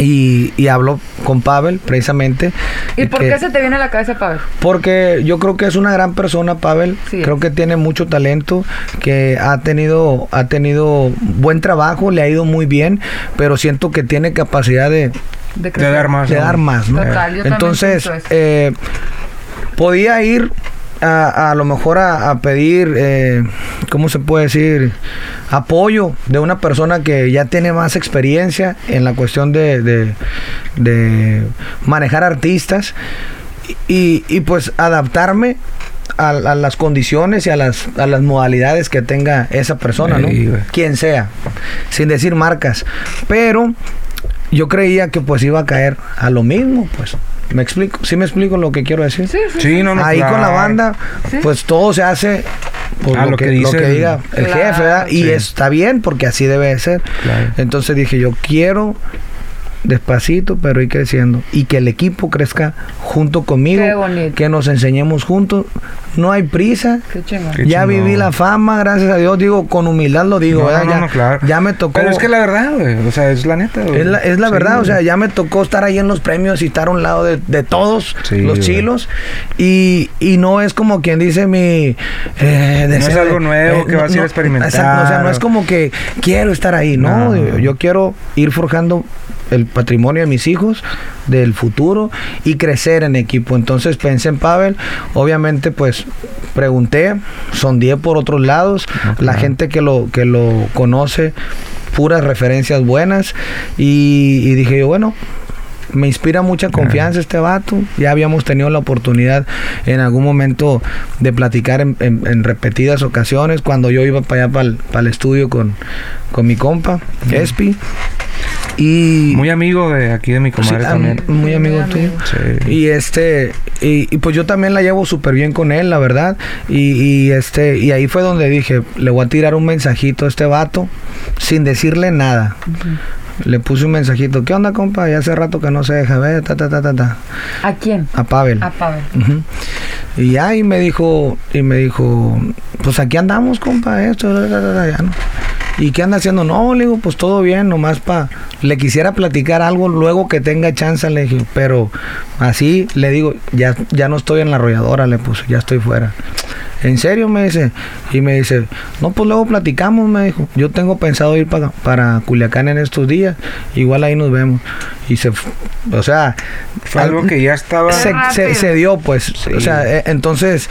[SPEAKER 4] Y, y hablo con Pavel precisamente.
[SPEAKER 2] ¿Y por
[SPEAKER 4] que-
[SPEAKER 2] qué se te viene a la cabeza Pavel?
[SPEAKER 4] porque yo creo que es una gran persona, Pavel.
[SPEAKER 2] Sí.
[SPEAKER 4] Creo que tiene mucho talento, que ha tenido, ha tenido buen trabajo, le ha ido muy bien, pero siento que tiene capacidad de,
[SPEAKER 2] De,
[SPEAKER 3] dar más.
[SPEAKER 4] de
[SPEAKER 3] ¿no?
[SPEAKER 4] dar más, ¿no?
[SPEAKER 2] Total, yo también
[SPEAKER 4] Entonces, eh, podía ir a, a lo mejor a, a pedir, eh, ¿cómo se puede decir? Apoyo de una persona que ya tiene más experiencia en la cuestión de, de- de manejar artistas y, y, pues adaptarme a, a las condiciones y a las, a las modalidades que tenga esa persona, ¿no? Quien sea, sin decir marcas. Pero yo creía que pues iba a caer a lo mismo, pues. ¿Me explico? ¿Sí me explico lo que quiero decir?
[SPEAKER 2] Sí, sí.
[SPEAKER 3] Sí, no, no.
[SPEAKER 4] Ahí con la banda,
[SPEAKER 2] Sí.
[SPEAKER 4] pues todo se hace por
[SPEAKER 3] Ah,
[SPEAKER 4] lo,
[SPEAKER 3] lo
[SPEAKER 4] que,
[SPEAKER 3] que
[SPEAKER 4] lo
[SPEAKER 3] el-
[SPEAKER 4] diga el
[SPEAKER 2] Claro.
[SPEAKER 4] jefe, ¿verdad? Y
[SPEAKER 3] Sí.
[SPEAKER 4] está bien porque así debe de ser.
[SPEAKER 3] Claro.
[SPEAKER 4] Entonces dije, yo quiero despacito, pero ir creciendo. Y que el equipo crezca junto conmigo.
[SPEAKER 2] Qué bonito.
[SPEAKER 4] Que nos enseñemos juntos. No hay prisa.
[SPEAKER 2] Qué chingón.
[SPEAKER 3] Qué
[SPEAKER 4] ya viví la fama, gracias a Dios. Digo, con humildad lo digo,
[SPEAKER 3] No,
[SPEAKER 4] ¿verdad?
[SPEAKER 3] no,
[SPEAKER 4] ya,
[SPEAKER 3] no, claro.
[SPEAKER 4] ya me tocó.
[SPEAKER 3] Pero es que la verdad, güey. O sea, es la neta, güey.
[SPEAKER 4] Es la, es la
[SPEAKER 3] Sí,
[SPEAKER 4] verdad, o sea, ya me tocó estar ahí en los premios y estar a un lado de, de todos
[SPEAKER 3] Sí,
[SPEAKER 4] los
[SPEAKER 3] güey.
[SPEAKER 4] chilos. Y, y no es como quien dice mi. eh,
[SPEAKER 3] No es algo nuevo que vas a ir a experimentar.
[SPEAKER 4] exacto, o sea, no es como que quiero estar ahí, no.
[SPEAKER 3] No.
[SPEAKER 4] Yo, yo quiero ir forjando el patrimonio de mis hijos del futuro y crecer en equipo. Entonces pensé en Pavel, obviamente pues pregunté, sondeé por otros lados, la gente que lo que lo conoce puras referencias buenas y, y dije yo, bueno, me inspira mucha confianza este vato. Ya habíamos tenido la oportunidad en algún momento de platicar en, en- en repetidas ocasiones cuando yo iba para allá para el, estudio con, con mi compa, Espi. Y
[SPEAKER 3] Muy amigo de aquí de mi comadre
[SPEAKER 4] Sí, am-
[SPEAKER 3] también.
[SPEAKER 4] muy amigo tuyo.
[SPEAKER 3] Sí.
[SPEAKER 4] Y este, y, y pues yo también la llevo súper bien con él, la verdad. Y, y este, y ahí fue donde dije, le voy a tirar un mensajito a este vato, sin decirle nada. Le puse un mensajito, ¿qué onda, compa? Ya hace rato que no se deja ver, ta, ta, ta, ta, ta.
[SPEAKER 2] ¿A quién?
[SPEAKER 4] A Pavel.
[SPEAKER 2] A Pavel.
[SPEAKER 4] Y ya, y me dijo, y me dijo, pues aquí andamos, compa, esto, ta, ta, ta, ta, ya, ¿no? ¿Y qué anda haciendo? No, le digo, pues todo bien, nomás pa... Le quisiera platicar algo luego que tenga chance, le dije, pero así le digo, ya, ya no estoy en la arrolladora, le puse, ya estoy fuera. ¿En serio? Me dice. Y me dice, no, pues luego platicamos, me dijo. Yo tengo pensado ir para, para Culiacán en estos días. Igual ahí nos vemos. Y se, o sea...
[SPEAKER 3] Fue algo que ya estaba.
[SPEAKER 4] se, se,
[SPEAKER 2] Rápido.
[SPEAKER 4] se dio, pues.
[SPEAKER 3] Sí.
[SPEAKER 4] O sea, eh, entonces,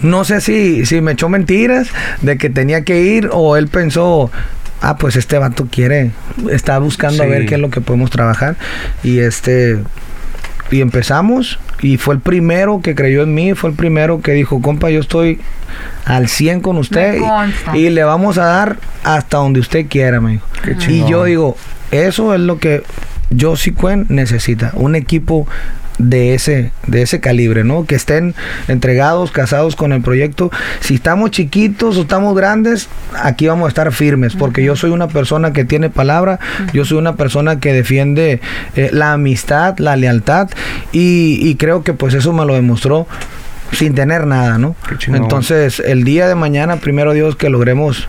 [SPEAKER 4] no sé si, si me echó mentiras de que tenía que ir o él pensó, ah, pues este vato quiere, está buscando a ver qué es lo que podemos trabajar. Y este, y empezamos. Y fue el primero que creyó en mí, fue el primero que dijo, compa, yo estoy al 100 con usted y, y le vamos a dar hasta donde usted quiera, me dijo.
[SPEAKER 3] Qué
[SPEAKER 4] Y yo digo, eso es lo que Josie Cuen necesita, un equipo de ese de ese calibre, ¿no? Que estén entregados, casados con el proyecto. Si estamos chiquitos o estamos grandes, aquí vamos a estar firmes, porque yo soy una persona que tiene palabra, yo soy una persona que defiende eh, la amistad, la lealtad y, y creo que pues eso me lo demostró sin tener nada, ¿no? Entonces, el día de mañana, primero Dios, que logremos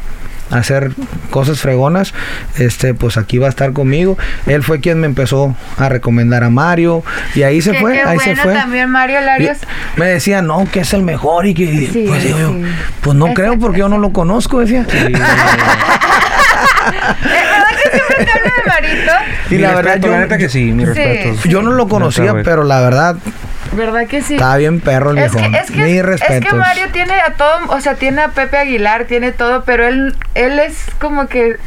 [SPEAKER 4] hacer cosas fregonas, este, pues aquí va a estar conmigo. Él fue quien me empezó a recomendar a Mario y ahí se
[SPEAKER 2] Qué-
[SPEAKER 4] fue,
[SPEAKER 2] qué
[SPEAKER 4] ahí se fue.
[SPEAKER 2] también Mario
[SPEAKER 4] Y
[SPEAKER 2] Larios.
[SPEAKER 4] me decía, no, que es el mejor y que,
[SPEAKER 2] Sí,
[SPEAKER 4] pues yo,
[SPEAKER 2] sí.
[SPEAKER 4] pues no creo porque yo no lo conozco, decía.
[SPEAKER 2] ¿Eh, ¿Verdad que siempre te hablo de Marito?
[SPEAKER 4] Y
[SPEAKER 3] Mi
[SPEAKER 4] la verdad, yo-
[SPEAKER 3] la neta que sí, mi
[SPEAKER 2] Sí.
[SPEAKER 3] respeto.
[SPEAKER 4] Yo no lo conocía, pero la verdad,
[SPEAKER 2] ¿Verdad que sí?
[SPEAKER 4] Está bien perro el
[SPEAKER 2] Es que, es, que, es
[SPEAKER 4] respetos.
[SPEAKER 2] que Mario tiene a todo, o sea, tiene a Pepe Aguilar, tiene todo, pero él, él es como que,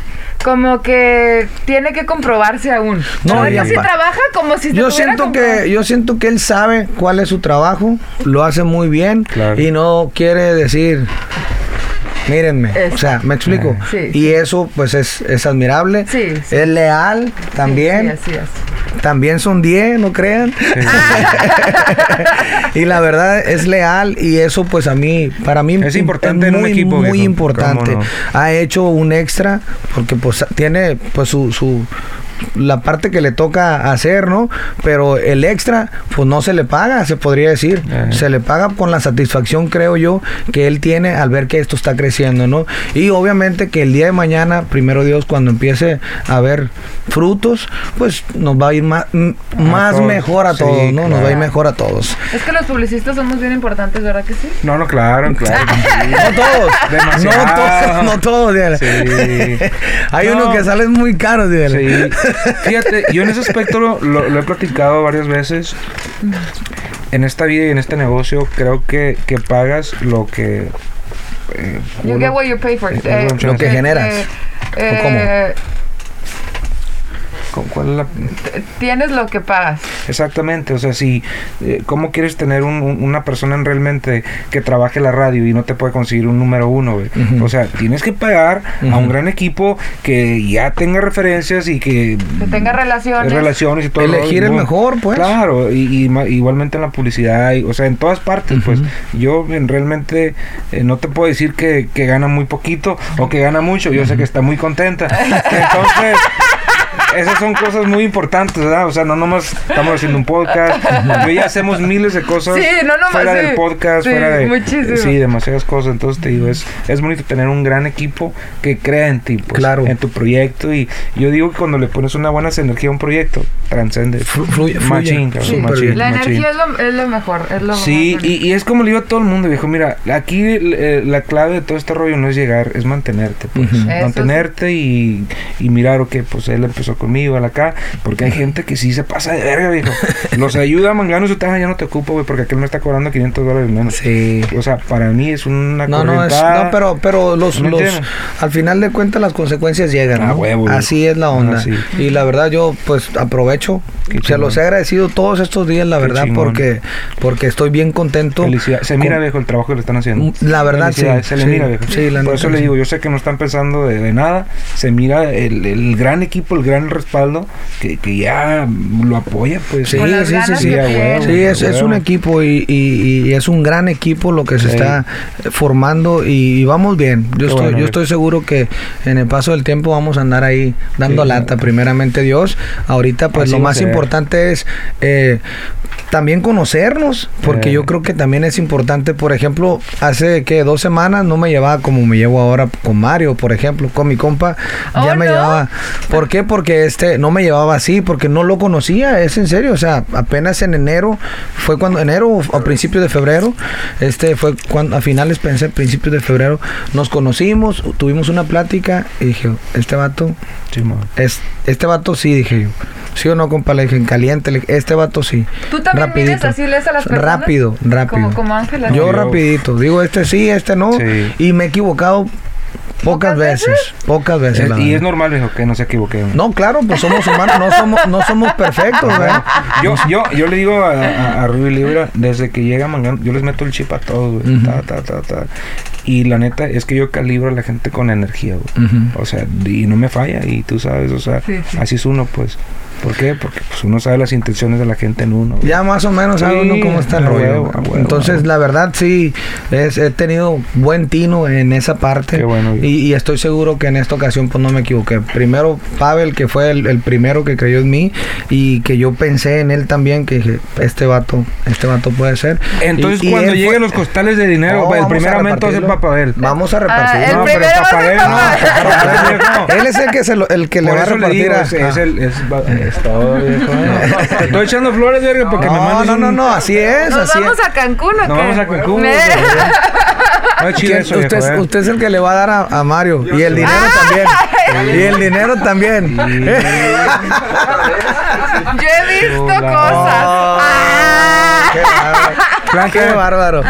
[SPEAKER 2] como que tiene que comprobarse aún.
[SPEAKER 4] No,
[SPEAKER 2] ¿Verdad
[SPEAKER 4] y
[SPEAKER 2] que sí trabaja como si
[SPEAKER 4] Yo siento que yo siento que él sabe cuál es su trabajo, lo hace muy bien
[SPEAKER 3] Claro.
[SPEAKER 4] y no quiere decir mírenme, o sea, me explico.
[SPEAKER 2] Sí,
[SPEAKER 4] y eso pues es, es admirable.
[SPEAKER 2] Sí, sí.
[SPEAKER 4] Es leal también.
[SPEAKER 2] Sí, así es.
[SPEAKER 4] También son 10, no crean. y la verdad es leal y eso pues a mí, para mí
[SPEAKER 3] Es importante en un
[SPEAKER 4] muy,
[SPEAKER 3] equipo,
[SPEAKER 4] muy importante. Ha hecho un extra porque pues tiene pues su, su la parte que le toca hacer, ¿no? Pero el extra, pues no se le paga, se podría decir.
[SPEAKER 3] Eh.
[SPEAKER 4] Se le paga con la satisfacción, creo yo, que él tiene al ver que esto está creciendo, ¿no? Y obviamente que el día de mañana, primero Dios, cuando empiece a ver frutos, pues nos va a ir más, más
[SPEAKER 3] todos.
[SPEAKER 4] mejor a
[SPEAKER 3] Sí,
[SPEAKER 4] todos, ¿no? Nos va a ir mejor a todos.
[SPEAKER 2] Es que los publicistas somos bien importantes, ¿verdad que sí?
[SPEAKER 3] No, no, claro, claro.
[SPEAKER 4] No todos.
[SPEAKER 3] Demasiado.
[SPEAKER 4] No todos, no todos.
[SPEAKER 3] Sí.
[SPEAKER 4] Hay
[SPEAKER 3] No.
[SPEAKER 4] uno que salen muy caros, dígale.
[SPEAKER 3] Sí. Fíjate, yo en ese aspecto lo, lo- lo he platicado varias veces. En esta vida y en este negocio creo que, que pagas lo que... eh,
[SPEAKER 2] You
[SPEAKER 3] uno-
[SPEAKER 2] get what you pay for.
[SPEAKER 3] Eh,
[SPEAKER 2] Eh,
[SPEAKER 3] lo
[SPEAKER 4] que generas.
[SPEAKER 2] eh,
[SPEAKER 4] ¿O cómo?
[SPEAKER 3] ¿Cu- ¿Cuál es la...?
[SPEAKER 2] tienes lo que pagas.
[SPEAKER 3] Exactamente, o sea, si... eh, ¿Cómo quieres tener un- un- una persona en realmente que trabaje la radio y no te puede conseguir un número uno. O sea, tienes que pagar a un gran equipo que ya tenga referencias y que...
[SPEAKER 2] Que tenga relaciones.
[SPEAKER 3] relaciones y todo. lo-
[SPEAKER 4] Elegir el mejor, pues.
[SPEAKER 3] Claro, y, y ma- igualmente en la publicidad, y- o sea, en todas partes, pues. Yo en- realmente eh, no te puedo decir que, que gana muy poquito o que gana mucho, yo sé que está muy contenta. Entonces, esas son cosas muy importantes, ¿verdad? O sea, no nomás estamos haciendo un podcast, yo ya hacemos miles de cosas
[SPEAKER 2] Sí, no nomás,
[SPEAKER 3] fuera
[SPEAKER 2] sí.
[SPEAKER 3] del podcast,
[SPEAKER 2] Sí,
[SPEAKER 3] fuera de...
[SPEAKER 2] muchísimo.
[SPEAKER 3] Sí, demasiadas cosas, entonces te digo, es, es bonito tener un gran equipo que crea en ti, pues,
[SPEAKER 4] Claro.
[SPEAKER 3] en tu proyecto y yo digo que cuando le pones una buena energía a un proyecto, transcende.
[SPEAKER 4] Flu- fluye- fluye.
[SPEAKER 3] Machín, cabrón,
[SPEAKER 2] Sí,
[SPEAKER 3] machín,
[SPEAKER 2] la
[SPEAKER 3] machín.
[SPEAKER 2] energía es lo, es lo mejor. Es lo
[SPEAKER 3] Sí,
[SPEAKER 2] más
[SPEAKER 3] y, y es como le digo a todo el mundo, viejo, mira, aquí eh, la clave de todo este rollo no es llegar, es mantenerte, pues. Mantenerte y, y mirar, ok, pues él empezó conmigo, él acá, porque hay gente que sí se pasa de verga, viejo. Los ayuda, mangano, su taja, ya no te ocupo, güey, porque aquel me está cobrando 500 dólares menos.
[SPEAKER 4] Sí.
[SPEAKER 3] O sea, para mí es una
[SPEAKER 4] No, no, es, no, pero, pero los,
[SPEAKER 3] ¿Me
[SPEAKER 4] los, al final de cuentas las consecuencias llegan,
[SPEAKER 3] Ah,
[SPEAKER 4] ¿no?
[SPEAKER 3] huevo.
[SPEAKER 4] Así es la onda.
[SPEAKER 3] Ah, sí.
[SPEAKER 4] Y la verdad yo pues aprovecho,
[SPEAKER 3] Qué
[SPEAKER 4] se los he agradecido todos estos días, la
[SPEAKER 3] Qué
[SPEAKER 4] verdad,
[SPEAKER 3] chingón.
[SPEAKER 4] porque porque estoy bien contento.
[SPEAKER 3] Felicidad. Se mira,
[SPEAKER 4] con-
[SPEAKER 3] viejo, el trabajo que le están haciendo.
[SPEAKER 4] La verdad, sí,
[SPEAKER 3] Se le
[SPEAKER 4] sí,
[SPEAKER 3] mira, viejo.
[SPEAKER 4] sí, la
[SPEAKER 3] Por eso le digo, yo sé que no están pensando de, de nada. Se mira el, el gran equipo, el gran respaldo que, que ya lo apoya, pues.
[SPEAKER 4] Sí, sí, sí, sí. Sí, es, es un equipo y, y- y es un gran equipo lo que se
[SPEAKER 3] Sí.
[SPEAKER 4] está eh, formando y, vamos bien. Yo
[SPEAKER 3] Qué
[SPEAKER 4] estoy,
[SPEAKER 3] bueno,
[SPEAKER 4] yo estoy seguro que en el paso del tiempo vamos a andar ahí dando
[SPEAKER 3] Sí.
[SPEAKER 4] lata, primeramente Dios. Ahorita pues
[SPEAKER 3] Así
[SPEAKER 4] lo más importante es eh, también conocernos, porque yo creo que también es importante, por ejemplo, hace que dos semanas no me llevaba como me llevo ahora con Mario, por ejemplo, con mi compa,
[SPEAKER 2] Oh,
[SPEAKER 4] ya me
[SPEAKER 2] ¿no?
[SPEAKER 4] llevaba. ¿Por qué? Porque este no me llevaba así, porque no lo conocía, es en serio, o sea, apenas en enero, fue cuando, enero o a principios de febrero, este fue cuando, a finales pensé, principios de febrero, nos conocimos, tuvimos una plática y dije, este vato,
[SPEAKER 3] Sí,
[SPEAKER 4] es, este vato sí, dije yo. Sí o no, compa, le dije, en caliente, le dije, este vato sí.
[SPEAKER 2] ¿Tú también mides así, lees a las personas?
[SPEAKER 4] Rápido, rápido.
[SPEAKER 2] Como, como Ángela.
[SPEAKER 4] Yo
[SPEAKER 3] Yo-
[SPEAKER 4] rapidito, digo este sí, este no.
[SPEAKER 3] Sí.
[SPEAKER 4] Y me he equivocado pocas,
[SPEAKER 2] ¿Pocas
[SPEAKER 4] veces?
[SPEAKER 2] veces?
[SPEAKER 4] Pocas veces.
[SPEAKER 3] Es- y es normal, viejo, que no se equivoque. man.
[SPEAKER 4] No, claro, pues somos humanos, no somos, no somos perfectos, ¿verdad?
[SPEAKER 3] Yo, yo, yo le digo a, a, a Ruby Libra, desde que llega Mangano, yo les meto el chip a todos, güey. Ta, ta, ta, ta. Y la neta es que yo calibro a la gente con energía, güey. O sea, y no me falla, y tú sabes, o sea,
[SPEAKER 2] Sí, sí.
[SPEAKER 3] así es uno, pues. ¿Por qué? Porque pues, uno sabe las intenciones de la gente en uno.
[SPEAKER 4] Ya más o menos sabe
[SPEAKER 3] Sí,
[SPEAKER 4] uno cómo está el rollo.
[SPEAKER 3] huevo, a huevo,
[SPEAKER 4] Entonces,
[SPEAKER 3] huevo.
[SPEAKER 4] la verdad, sí, es- he tenido buen tino en esa parte.
[SPEAKER 3] Qué bueno,
[SPEAKER 4] y, y estoy seguro que en esta ocasión, pues no me equivoqué. Primero, Pavel, que fue el, el primero que creyó en mí y que yo pensé en él también, que dije, este vato, este vato puede ser.
[SPEAKER 3] Entonces,
[SPEAKER 4] Y-
[SPEAKER 3] cuando lleguen
[SPEAKER 4] fue-
[SPEAKER 3] los costales de dinero,
[SPEAKER 4] No,
[SPEAKER 3] el
[SPEAKER 4] vamos
[SPEAKER 3] primer
[SPEAKER 4] a
[SPEAKER 3] aumento es el
[SPEAKER 4] repartirlo.
[SPEAKER 3] papel.
[SPEAKER 4] Vamos a
[SPEAKER 2] Ah,
[SPEAKER 4] repartir.
[SPEAKER 2] el
[SPEAKER 3] No, pero
[SPEAKER 2] primero va a ser
[SPEAKER 3] papel,
[SPEAKER 2] papá.
[SPEAKER 3] no, papel, viejo.
[SPEAKER 4] Él es el que, se lo- el que le va a repartir
[SPEAKER 3] digo,
[SPEAKER 4] a-
[SPEAKER 3] es, es
[SPEAKER 4] ah.
[SPEAKER 3] el, es, es todo, viejo. Te estoy echando flores, verga, porque me
[SPEAKER 4] No,
[SPEAKER 3] mandas
[SPEAKER 4] no,
[SPEAKER 3] un-
[SPEAKER 4] no, no, así es,
[SPEAKER 2] ¿Nos
[SPEAKER 4] así
[SPEAKER 2] vamos
[SPEAKER 4] es.
[SPEAKER 2] a Cancún o
[SPEAKER 3] Nos vamos a Cancún.
[SPEAKER 2] Me-
[SPEAKER 3] güey. No es chido
[SPEAKER 4] ¿Quién-
[SPEAKER 3] eso,
[SPEAKER 4] usted,
[SPEAKER 3] viejo,
[SPEAKER 4] es-
[SPEAKER 3] eh.
[SPEAKER 4] usted es el que le va a dar a, a Mario. Y el dinero también. Y el dinero también.
[SPEAKER 2] Yo he visto cosas. Ah.
[SPEAKER 4] Qué.
[SPEAKER 3] Blanca.
[SPEAKER 4] Qué bárbaro.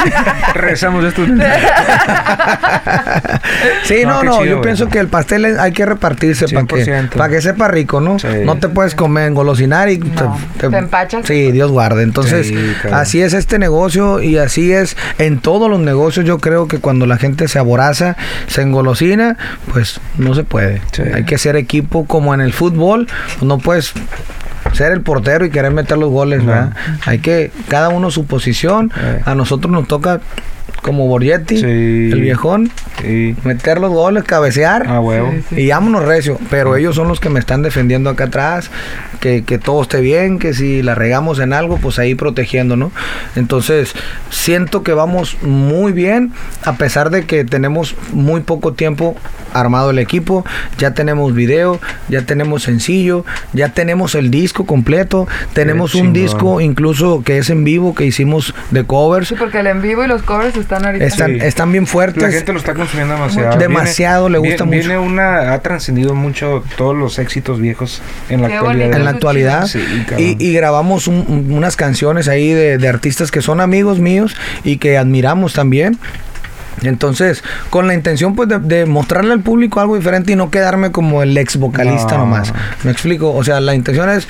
[SPEAKER 3] Rezamos esto.
[SPEAKER 4] Sí,
[SPEAKER 3] No,
[SPEAKER 4] no,
[SPEAKER 3] qué
[SPEAKER 4] no,
[SPEAKER 3] chido,
[SPEAKER 4] yo
[SPEAKER 3] güey.
[SPEAKER 4] pienso que el pastel hay que repartirse para que,
[SPEAKER 3] 100%.
[SPEAKER 4] para que sepa rico, ¿no?
[SPEAKER 3] Sí.
[SPEAKER 4] No te puedes comer, engolosinar y
[SPEAKER 2] No, te empachas.
[SPEAKER 4] Sí, Dios guarde. Entonces,
[SPEAKER 3] Sí, claro.
[SPEAKER 4] así es este negocio y así es en todos los negocios. Yo creo que cuando la gente se aboraza, se engolosina, pues no se puede.
[SPEAKER 3] Sí.
[SPEAKER 4] Hay que ser equipo como en el fútbol, no puedes ser el portero y querer meter los goles. Hay que, cada uno su posición.
[SPEAKER 3] Eh.
[SPEAKER 4] A nosotros nos toca, como Borgetti,
[SPEAKER 3] Sí.
[SPEAKER 4] el viejón,
[SPEAKER 3] Sí.
[SPEAKER 4] meter los goles, cabecear.
[SPEAKER 3] Ah, huevo.
[SPEAKER 4] Y vámonos recio, pero ellos son los que me están defendiendo acá atrás, que, que todo esté bien, que si la regamos en algo, pues ahí protegiendo, ¿no? Entonces, siento que vamos muy bien, a pesar de que tenemos muy poco tiempo armado el equipo, ya tenemos video, ya tenemos sencillo, ya tenemos el disco completo, tenemos un
[SPEAKER 3] chingón.
[SPEAKER 4] disco incluso que es en vivo, que hicimos de covers,
[SPEAKER 2] Sí, porque el en vivo y los covers están ahorita.
[SPEAKER 4] están,
[SPEAKER 3] Sí.
[SPEAKER 4] están bien fuertes.
[SPEAKER 3] La gente lo está consumiendo demasiado.
[SPEAKER 4] Demasiado, le gusta
[SPEAKER 3] viene,
[SPEAKER 4] mucho.
[SPEAKER 3] Viene una, ha trascendido mucho todos los éxitos viejos en la
[SPEAKER 2] Qué
[SPEAKER 3] actualidad.
[SPEAKER 2] bonito.
[SPEAKER 4] en la actualidad.
[SPEAKER 3] Sí,
[SPEAKER 4] y, y grabamos un- un- unas canciones ahí de, de artistas que son amigos míos y que admiramos también. Entonces, con la intención pues de, de mostrarle al público algo diferente y no quedarme como el ex vocalista
[SPEAKER 3] No.
[SPEAKER 4] nomás. Me explico, o sea, la intención es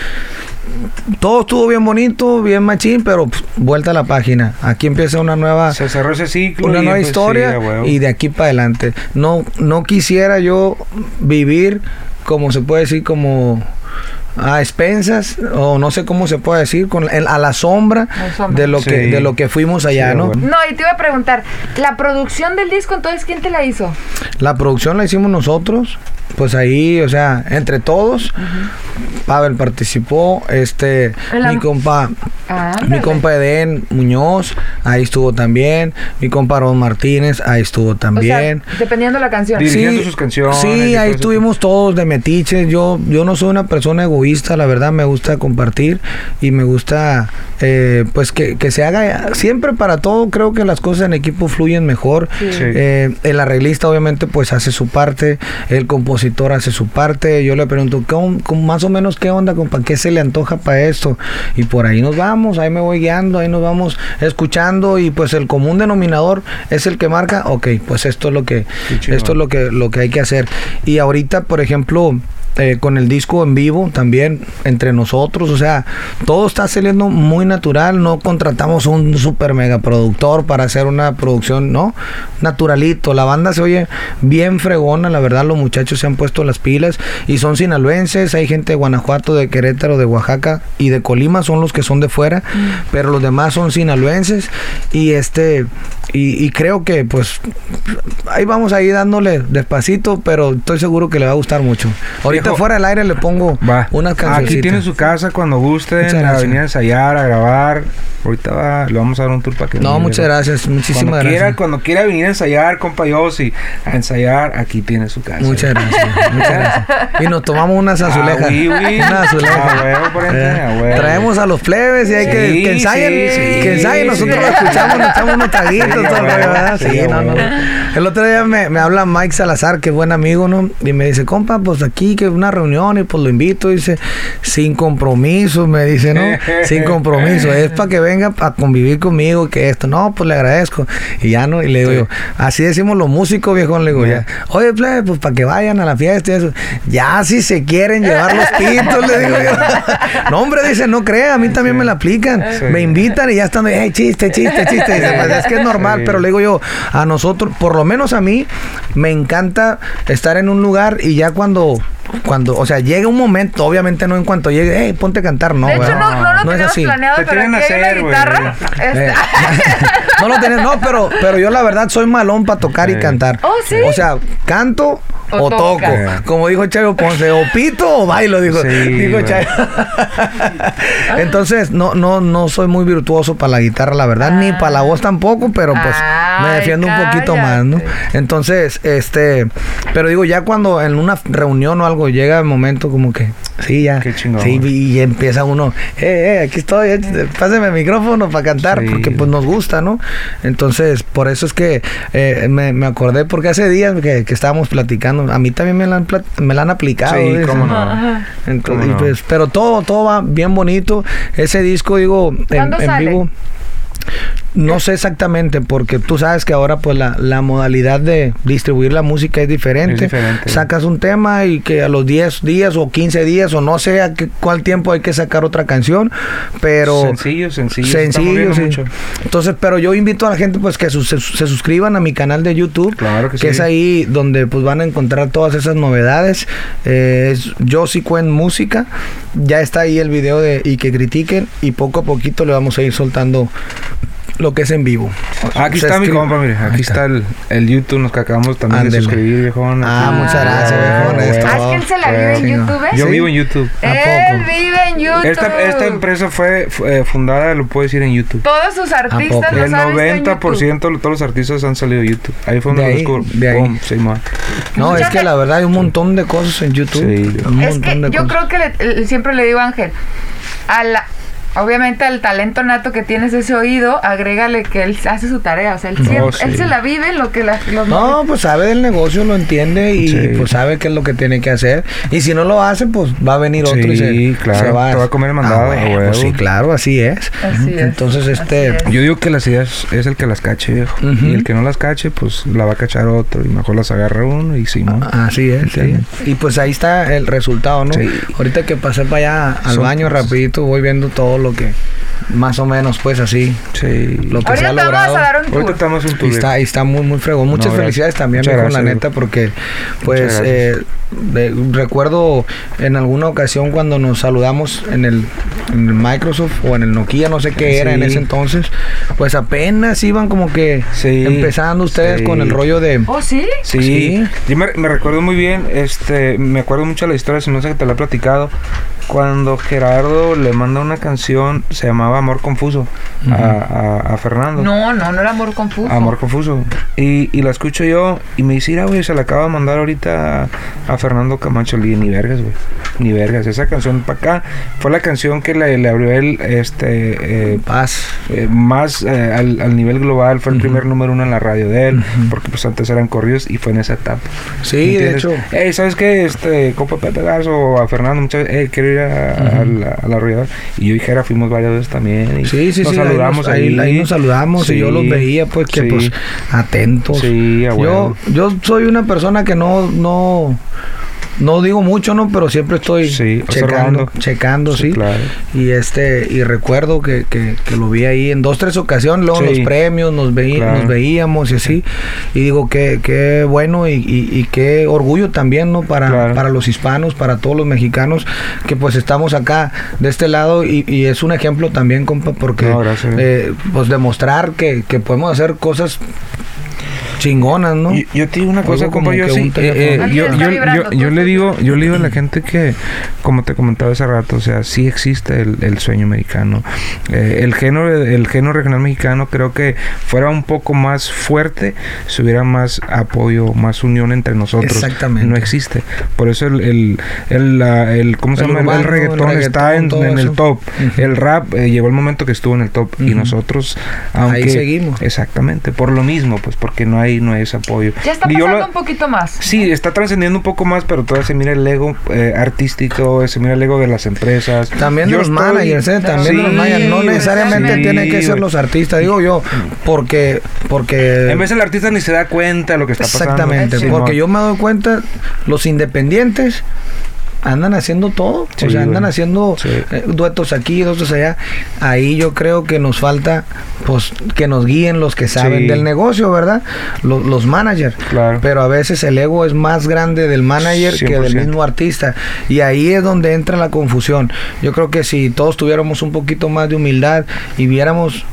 [SPEAKER 4] todo estuvo bien bonito, bien machín, pero pff, vuelta a la página. Aquí empieza una nueva
[SPEAKER 3] Se cerró ese ciclo.
[SPEAKER 4] una
[SPEAKER 3] y
[SPEAKER 4] nueva
[SPEAKER 3] pues,
[SPEAKER 4] historia y de aquí para adelante. No, no quisiera yo vivir, como se puede decir, como a expensas, o no sé cómo se puede decir, con, en- a la sombra de lo, que, de lo que fuimos allá,
[SPEAKER 3] Sí,
[SPEAKER 4] ¿no?
[SPEAKER 3] bueno.
[SPEAKER 2] No, y te iba a preguntar, la producción del disco, entonces, ¿quién te la hizo?
[SPEAKER 4] La producción la hicimos nosotros, pues ahí, o sea, entre todos. Pavel participó, este, mi compa,
[SPEAKER 2] Ah,
[SPEAKER 4] mi compa Eden Muñoz, ahí estuvo también, mi compa Ron Martínez, ahí estuvo también.
[SPEAKER 2] O sea, dependiendo de la canción.
[SPEAKER 3] Diri- Dirigiendo sus canciones
[SPEAKER 4] Sí, ahí
[SPEAKER 3] eso.
[SPEAKER 4] estuvimos todos de metiches. Yo, yo no soy una persona egoísta, la verdad, me gusta compartir y me gusta, eh, pues, que, que se haga siempre para todo. Creo que las cosas en equipo fluyen mejor.
[SPEAKER 2] Sí.
[SPEAKER 3] Sí.
[SPEAKER 4] Eh, el arreglista, obviamente, pues hace su parte, el compositor hace su parte. Yo le pregunto, ¿cómo, cómo- más o menos qué onda, compa? ¿Qué se le antoja para esto? Y por ahí nos vamos, ahí me voy guiando, ahí nos vamos escuchando y pues el común denominador es el que marca, ok, pues esto es lo que, esto es lo que, lo que hay que hacer. Y ahorita, por ejemplo, eh, con el disco en vivo también entre nosotros, o sea, todo está saliendo muy natural, no contratamos un super mega productor para hacer una producción, no, naturalito, la banda se oye bien fregona, la verdad los muchachos se han puesto las pilas y son sinaloenses, hay gente de Guanajuato, de Querétaro, de Oaxaca y de Colima son los que son de fuera, pero los demás son sinaloenses y este y, y creo que pues ahí vamos ahí dándole despacito, pero estoy seguro que le va a gustar mucho. Ahorita
[SPEAKER 3] Viejo,
[SPEAKER 4] fuera del aire le pongo
[SPEAKER 3] Va.
[SPEAKER 4] unas canciones.
[SPEAKER 3] Aquí tiene su casa cuando guste.
[SPEAKER 4] Gracias.
[SPEAKER 3] venir a ensayar, a grabar. Ahorita va, le vamos a dar un tour para que
[SPEAKER 4] No, muchas gracias, muchísimas
[SPEAKER 3] cuando
[SPEAKER 4] gracias.
[SPEAKER 3] Quiera, cuando quiera venir a ensayar, compa Yossi, a ensayar, aquí tiene su casa.
[SPEAKER 4] Muchas gracias, muchas gracias. Y nos tomamos unas azulejas.
[SPEAKER 3] Ah, oui, oui.
[SPEAKER 4] Unas azulejas.
[SPEAKER 3] Ah,
[SPEAKER 4] Eh,
[SPEAKER 3] ah, huevo.
[SPEAKER 4] Traemos a los plebes y hay que,
[SPEAKER 3] Sí,
[SPEAKER 4] que ensayen,
[SPEAKER 3] sí,
[SPEAKER 4] que ensayen, nosotros
[SPEAKER 3] sí.
[SPEAKER 4] lo escuchamos, nos echamos unos traguitos,
[SPEAKER 3] Sí,
[SPEAKER 4] todo ¿verdad?
[SPEAKER 3] sí,
[SPEAKER 4] no, no. El otro día me, me habla Mike Salazar, que es buen amigo, ¿no? Y me dice, compa, pues aquí que una reunión y pues lo invito, dice, sin compromiso, me dice, ¿no? Sin compromiso, es para que venga a convivir conmigo, que esto, no, pues le agradezco. Y ya no, y le digo
[SPEAKER 3] Sí.
[SPEAKER 4] yo, así decimos los músicos, viejón, le digo, ya, oye, plebe, pues para que vayan a la fiesta y eso. Ya si se quieren llevar los pitos, le digo yo. No, hombre, dice, no crea, a mí también me la aplican.
[SPEAKER 3] Sí.
[SPEAKER 4] Me invitan y ya están, hey, chiste, chiste, chiste. Dice, pues es que es normal, pero le digo yo, a nosotros, por lo menos a mí, me encanta estar en un lugar y ya cuando, cuando, o sea, llega un momento, obviamente no en cuanto llegue, hey, ponte a cantar, no,
[SPEAKER 2] de hecho,
[SPEAKER 4] ¿verdad?
[SPEAKER 2] no, no lo
[SPEAKER 4] es así.
[SPEAKER 2] planeado,
[SPEAKER 3] Te
[SPEAKER 2] pero
[SPEAKER 3] hacer,
[SPEAKER 2] una guitarra.
[SPEAKER 3] güey.
[SPEAKER 2] Este-
[SPEAKER 4] Eh, no lo tenés, no, pero, pero yo la verdad soy malón para tocar y
[SPEAKER 3] Sí.
[SPEAKER 4] cantar.
[SPEAKER 2] Oh, ¿sí?
[SPEAKER 4] O sea, canto o,
[SPEAKER 2] O
[SPEAKER 4] toco.
[SPEAKER 2] toca.
[SPEAKER 4] Como dijo Chayo Ponce, o pito o bailo, dijo,
[SPEAKER 3] Sí,
[SPEAKER 4] dijo. Chayo. Entonces, no, no, no soy muy virtuoso para la guitarra, la verdad, ni para la voz tampoco, pero pues me defiendo un poquito más, ¿no? Entonces, este, pero digo, ya cuando en una reunión o algo llega el momento como que, sí, ya.
[SPEAKER 3] Qué chingón.
[SPEAKER 4] Sí, y empieza uno, eh, eh, aquí estoy, eh, páseme el micrófono para cantar,
[SPEAKER 3] Sí.
[SPEAKER 4] porque pues nos gusta, ¿no? Entonces, por eso es que eh, me, me acordé, porque hace días que, que estábamos platicando a mí también me la han, me la han aplicado.
[SPEAKER 3] Sí, cómo no.
[SPEAKER 4] Entonces,
[SPEAKER 3] ¿Cómo no?
[SPEAKER 4] pues, pero todo, todo va bien bonito. Ese disco, digo, en, vivo. No sé exactamente, porque tú sabes que ahora pues la, la modalidad de distribuir la música es diferente.
[SPEAKER 3] Es diferente.
[SPEAKER 4] Sacas un tema y que a los 10 días o 15 días o no sé a qué, cuál tiempo hay que sacar otra canción, pero...
[SPEAKER 3] Sencillo, sencillo.
[SPEAKER 4] Sencillo,
[SPEAKER 3] moviendo
[SPEAKER 4] sí.
[SPEAKER 3] mucho.
[SPEAKER 4] Entonces, pero yo invito a la gente pues que su- se, se suscriban a mi canal de YouTube,
[SPEAKER 3] Claro que sí.
[SPEAKER 4] es ahí donde pues van a encontrar todas esas novedades. Eh, es Josie Cuen Música. Ya está ahí el video de y que critiquen y poco a poquito le vamos a ir soltando lo que es en vivo.
[SPEAKER 3] Aquí está mi compa, mire. Aquí está el, el YouTube, nos que acabamos también de suscribir, viejón.
[SPEAKER 4] Ah, muchas gracias,
[SPEAKER 3] Ah,
[SPEAKER 4] viejón, esto.
[SPEAKER 2] Ah, es que él se la vive en. YouTube. ¿eh?
[SPEAKER 3] Yo vivo en YouTube.
[SPEAKER 4] ¿A
[SPEAKER 2] Él vive en YouTube.
[SPEAKER 3] Esta, esta empresa fue eh, fundada, lo puedo decir, en YouTube.
[SPEAKER 2] Todos sus artistas los
[SPEAKER 3] El
[SPEAKER 2] ha visto en
[SPEAKER 3] 90% de todos los artistas han salido de YouTube. Ahí fue donde
[SPEAKER 4] De
[SPEAKER 3] lo
[SPEAKER 4] ahí,
[SPEAKER 3] descubrí.
[SPEAKER 4] de ahí.
[SPEAKER 3] Pum, sí, man.
[SPEAKER 4] No, es que la verdad hay un montón de cosas en YouTube.
[SPEAKER 3] Sí.
[SPEAKER 4] un
[SPEAKER 2] Es
[SPEAKER 4] montón
[SPEAKER 2] que
[SPEAKER 4] de
[SPEAKER 2] yo
[SPEAKER 4] cosas.
[SPEAKER 2] creo que le- siempre le digo a Ángel, a la, obviamente al talento nato que tienes ese oído, agrégale que él hace su tarea. O sea, él, siempre,
[SPEAKER 3] sí.
[SPEAKER 2] él se la vive lo que la- los
[SPEAKER 4] No, pues sabe del negocio, lo entiende y
[SPEAKER 3] Sí.
[SPEAKER 4] pues sabe qué es lo que tiene que hacer. Y si no lo hace, pues va a venir otro y se,
[SPEAKER 3] Sí, claro,
[SPEAKER 4] se va.
[SPEAKER 3] te va a comer el mandado,
[SPEAKER 4] Ah, bueno, pues sí, claro, así es.
[SPEAKER 2] Así es,
[SPEAKER 4] Entonces,
[SPEAKER 2] así
[SPEAKER 4] este,
[SPEAKER 2] es.
[SPEAKER 3] Yo digo que las ideas es el que las cache, viejo. Y el que no las cache, pues la va a cachar otro. Y mejor las agarra uno y si no.
[SPEAKER 4] Así es. Y pues ahí está el resultado, ¿no?
[SPEAKER 3] Sí.
[SPEAKER 4] Ahorita que pasé para allá al
[SPEAKER 3] Son
[SPEAKER 4] baño rapidito, voy viendo todo lo que más o menos pues así
[SPEAKER 3] Sí.
[SPEAKER 4] lo que se
[SPEAKER 2] Ahorita
[SPEAKER 4] ha
[SPEAKER 2] te vamos
[SPEAKER 4] logrado.
[SPEAKER 2] a dar un
[SPEAKER 3] Ahorita estamos un
[SPEAKER 4] Y está, y está muy, muy fregón. Muchas
[SPEAKER 3] No, gracias.
[SPEAKER 4] felicidades también,
[SPEAKER 3] Muchas
[SPEAKER 4] viejo, la
[SPEAKER 3] gracias,
[SPEAKER 4] neta, porque pues eh, de- recuerdo en alguna ocasión cuando nos saludamos en el, en el Microsoft o en el Nokia, no sé qué era en
[SPEAKER 3] Sí.
[SPEAKER 4] ese entonces, pues apenas iban como que
[SPEAKER 3] Sí,
[SPEAKER 4] empezando ustedes
[SPEAKER 3] sí.
[SPEAKER 4] con el rollo de...
[SPEAKER 2] ¿Oh, sí?
[SPEAKER 3] Sí,
[SPEAKER 4] Sí.
[SPEAKER 3] yo me, me recuerdo muy bien, este, me acuerdo mucho de la historia, si no sé que te la he platicado, cuando Gerardo le manda una canción, se llamaba Amor Confuso, a, a- a Fernando.
[SPEAKER 2] No, no, no era amor confuso.
[SPEAKER 3] Amor Confuso. Y, y la escucho yo y me dice, mira, güey, se la acaba de mandar ahorita a, a Fernando Camacho. Le dije, ni vergas, güey. Ni vergas. Esa canción para acá fue la canción que le, le abrió él, este, eh,
[SPEAKER 4] Paz.
[SPEAKER 3] eh, más eh, al, al nivel global. Fue el primer número uno en la radio de él, porque pues antes eran corridos y fue en esa etapa.
[SPEAKER 4] Sí, de hecho.
[SPEAKER 3] ¿sabes qué? Este, Garzo o a Fernando, muchas veces, "Ey, quiero ir a, la, a la arrolladora". Y yo y Fuimos varias veces también. Y
[SPEAKER 4] Sí, sí,
[SPEAKER 3] nos
[SPEAKER 4] sí.
[SPEAKER 3] saludamos
[SPEAKER 4] ahí,
[SPEAKER 3] ahí.
[SPEAKER 4] nos- ahí nos saludamos y yo los
[SPEAKER 3] Sí,
[SPEAKER 4] veía pues que
[SPEAKER 3] sí.
[SPEAKER 4] pues atentos.
[SPEAKER 3] Sí, a
[SPEAKER 4] yo, yo soy una persona que no, no, no digo mucho, ¿no? Pero siempre estoy
[SPEAKER 3] Sí,
[SPEAKER 4] checando, checando, sí.
[SPEAKER 3] Sí, claro.
[SPEAKER 4] Y este, y recuerdo que, que, que lo vi ahí en dos, tres ocasiones, luego en
[SPEAKER 3] Sí.
[SPEAKER 4] los premios nos, veí-
[SPEAKER 3] Claro.
[SPEAKER 4] nos veíamos y así. Y digo que, qué bueno y, y, y qué orgullo también, ¿no? Para,
[SPEAKER 3] Claro.
[SPEAKER 4] para los hispanos, para todos los mexicanos, que pues estamos acá de este lado y, y es un ejemplo también, compa, porque
[SPEAKER 3] No,
[SPEAKER 4] eh, pues demostrar que, que podemos hacer cosas chingonas, ¿no?
[SPEAKER 3] Yo, yo te digo una cosa, compa, yo sí, eh, eh, le digo, yo le digo a la gente que, como te comentaba hace rato, o sea, sí existe el, el sueño mexicano. Eh, el género, el género regional mexicano creo que fuera un poco más fuerte si hubiera más apoyo, más unión entre nosotros.
[SPEAKER 4] Exactamente.
[SPEAKER 3] No existe. Por eso el, el, el, la- el- ¿cómo se
[SPEAKER 4] El
[SPEAKER 3] llama? El-
[SPEAKER 4] urbano,
[SPEAKER 3] el, reggaetón
[SPEAKER 4] el
[SPEAKER 3] está en, el top. El rap eh, llegó el momento que estuvo en el top y nosotros, aunque
[SPEAKER 4] seguimos.
[SPEAKER 3] Exactamente, por lo mismo, pues porque no hay no hay ese apoyo.
[SPEAKER 2] Ya está pasando
[SPEAKER 3] lo-
[SPEAKER 2] un poquito más.
[SPEAKER 3] Sí, está trascendiendo un poco más, pero todavía se mira el ego eh, artístico, se mira el ego de las empresas.
[SPEAKER 4] También de
[SPEAKER 3] Yo
[SPEAKER 4] los
[SPEAKER 3] estoy-
[SPEAKER 4] managers, ¿eh? También de los managers. No necesariamente
[SPEAKER 3] sí,
[SPEAKER 4] tienen que ser los artistas, digo yo, porque... porque
[SPEAKER 3] En vez el artista ni se da cuenta de lo que está pasando.
[SPEAKER 4] Exactamente,
[SPEAKER 3] Sí,
[SPEAKER 4] porque yo me doy cuenta, los independientes andan haciendo todo,
[SPEAKER 3] Sí,
[SPEAKER 4] o sea, andan haciendo
[SPEAKER 3] Sí.
[SPEAKER 4] eh, duetos aquí, duetos allá. Ahí yo creo que nos falta, pues, que nos guíen los que saben
[SPEAKER 3] Sí.
[SPEAKER 4] del negocio, ¿verdad? Los, los managers.
[SPEAKER 3] Claro.
[SPEAKER 4] Pero a veces el ego es más grande del manager que del
[SPEAKER 3] 100%.
[SPEAKER 4] mismo artista. Y ahí es donde entra la confusión. Yo creo que si todos tuviéramos un poquito más de humildad y viéramos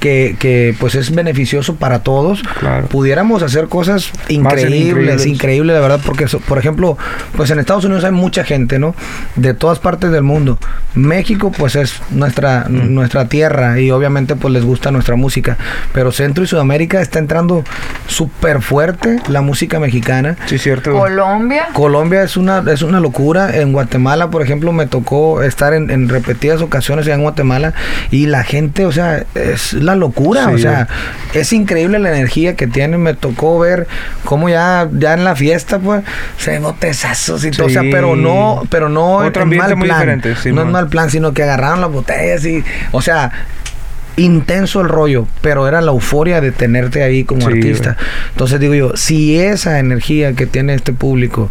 [SPEAKER 4] que, que pues es beneficioso para todos,
[SPEAKER 3] Claro.
[SPEAKER 4] pudiéramos hacer cosas
[SPEAKER 3] increíbles.
[SPEAKER 4] increíbles, increíbles, la verdad, porque, so- por ejemplo, pues en Estados Unidos hay mucha gente, ¿no? De todas partes del mundo. México, pues es nuestra, nuestra tierra y obviamente pues les gusta nuestra música. Pero Centro y Sudamérica está entrando súper fuerte la música mexicana.
[SPEAKER 3] Sí, cierto.
[SPEAKER 2] Colombia.
[SPEAKER 4] Colombia es una, es una locura. En Guatemala, por ejemplo, me tocó estar en, en repetidas ocasiones allá en Guatemala y la gente, o sea, es la locura.
[SPEAKER 3] Sí,
[SPEAKER 4] o sea, es increíble la energía que tienen. Me tocó ver cómo ya, ya en la fiesta, pues, se ven botezazos y todo. O sea, pero no, pero no
[SPEAKER 3] Otro
[SPEAKER 4] en mal
[SPEAKER 3] muy
[SPEAKER 4] plan.
[SPEAKER 3] sí,
[SPEAKER 4] no en
[SPEAKER 3] man.
[SPEAKER 4] mal plan, sino que agarraron las botellas y, o sea, intenso el rollo, pero era la euforia de tenerte ahí como
[SPEAKER 3] Sí,
[SPEAKER 4] artista. Entonces digo yo, si esa energía que tiene este público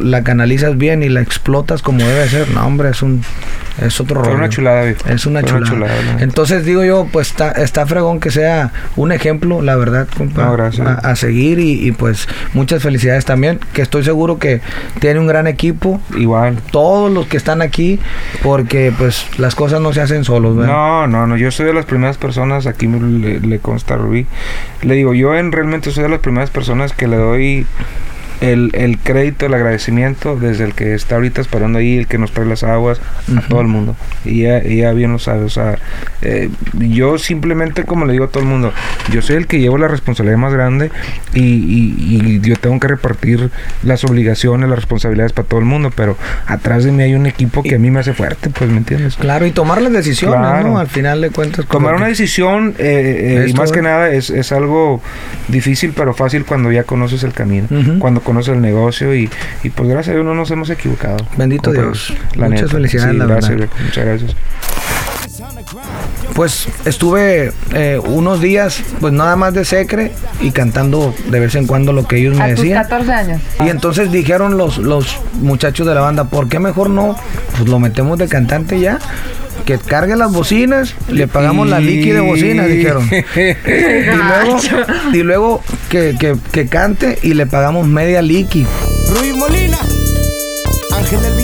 [SPEAKER 4] la canalizas bien y la explotas como debe ser, no hombre, es un es otro rollo.
[SPEAKER 3] una chulada, viejo.
[SPEAKER 4] Es una chulada. Entonces digo yo, pues está, está fregón que sea un ejemplo, la verdad, compa,
[SPEAKER 3] No, gracias.
[SPEAKER 4] A, a seguir y, y, pues muchas felicidades también, que estoy seguro que tiene un gran equipo,
[SPEAKER 3] Igual.
[SPEAKER 4] todos los que están aquí, porque pues las cosas no se hacen solos, ¿verdad?
[SPEAKER 3] No, no, no. Yo soy de las primeras personas, aquí le, le consta Rubí. Le digo, yo en realmente soy de las primeras personas que le doy el, el crédito, el agradecimiento desde el que está ahorita esperando ahí, el que nos trae las aguas, a
[SPEAKER 4] Ujú.
[SPEAKER 3] todo el mundo. Y ella, ella bien lo sabe. O sea, eh, yo simplemente, como le digo a todo el mundo, yo soy el que llevo la responsabilidad más grande y, y- y yo tengo que repartir las obligaciones, las responsabilidades para todo el mundo. Pero atrás de mí hay un equipo que a mí me hace fuerte, pues, ¿me entiendes?
[SPEAKER 4] Claro, y tomar las decisiones,
[SPEAKER 3] Claro.
[SPEAKER 4] ¿no? Al final de cuentas. como
[SPEAKER 3] Tomar una decisión, eh, eh, y más que nada, es, es algo difícil, pero fácil cuando ya conoces el camino,
[SPEAKER 4] Ujú.
[SPEAKER 3] cuando conoces el negocio y, y pues gracias a Dios no nos hemos equivocado.
[SPEAKER 4] Bendito Dios. Muchas felicidades,
[SPEAKER 3] Sí,
[SPEAKER 4] la
[SPEAKER 3] gracias,
[SPEAKER 4] verdad.
[SPEAKER 3] viejo, muchas gracias.
[SPEAKER 4] Pues estuve eh, unos días, pues nada más de secre y cantando de vez en cuando lo que ellos me
[SPEAKER 2] A tus
[SPEAKER 4] decían.
[SPEAKER 2] 14 años.
[SPEAKER 4] Y entonces dijeron los, los muchachos de la banda, ¿por qué mejor no? Pues lo metemos de cantante ya. Que cargue las bocinas, le pagamos la liqui de bocinas, dijeron. y luego, y luego que, que, que cante y le pagamos media liqui.
[SPEAKER 1] Rubí Molina, Ángel del.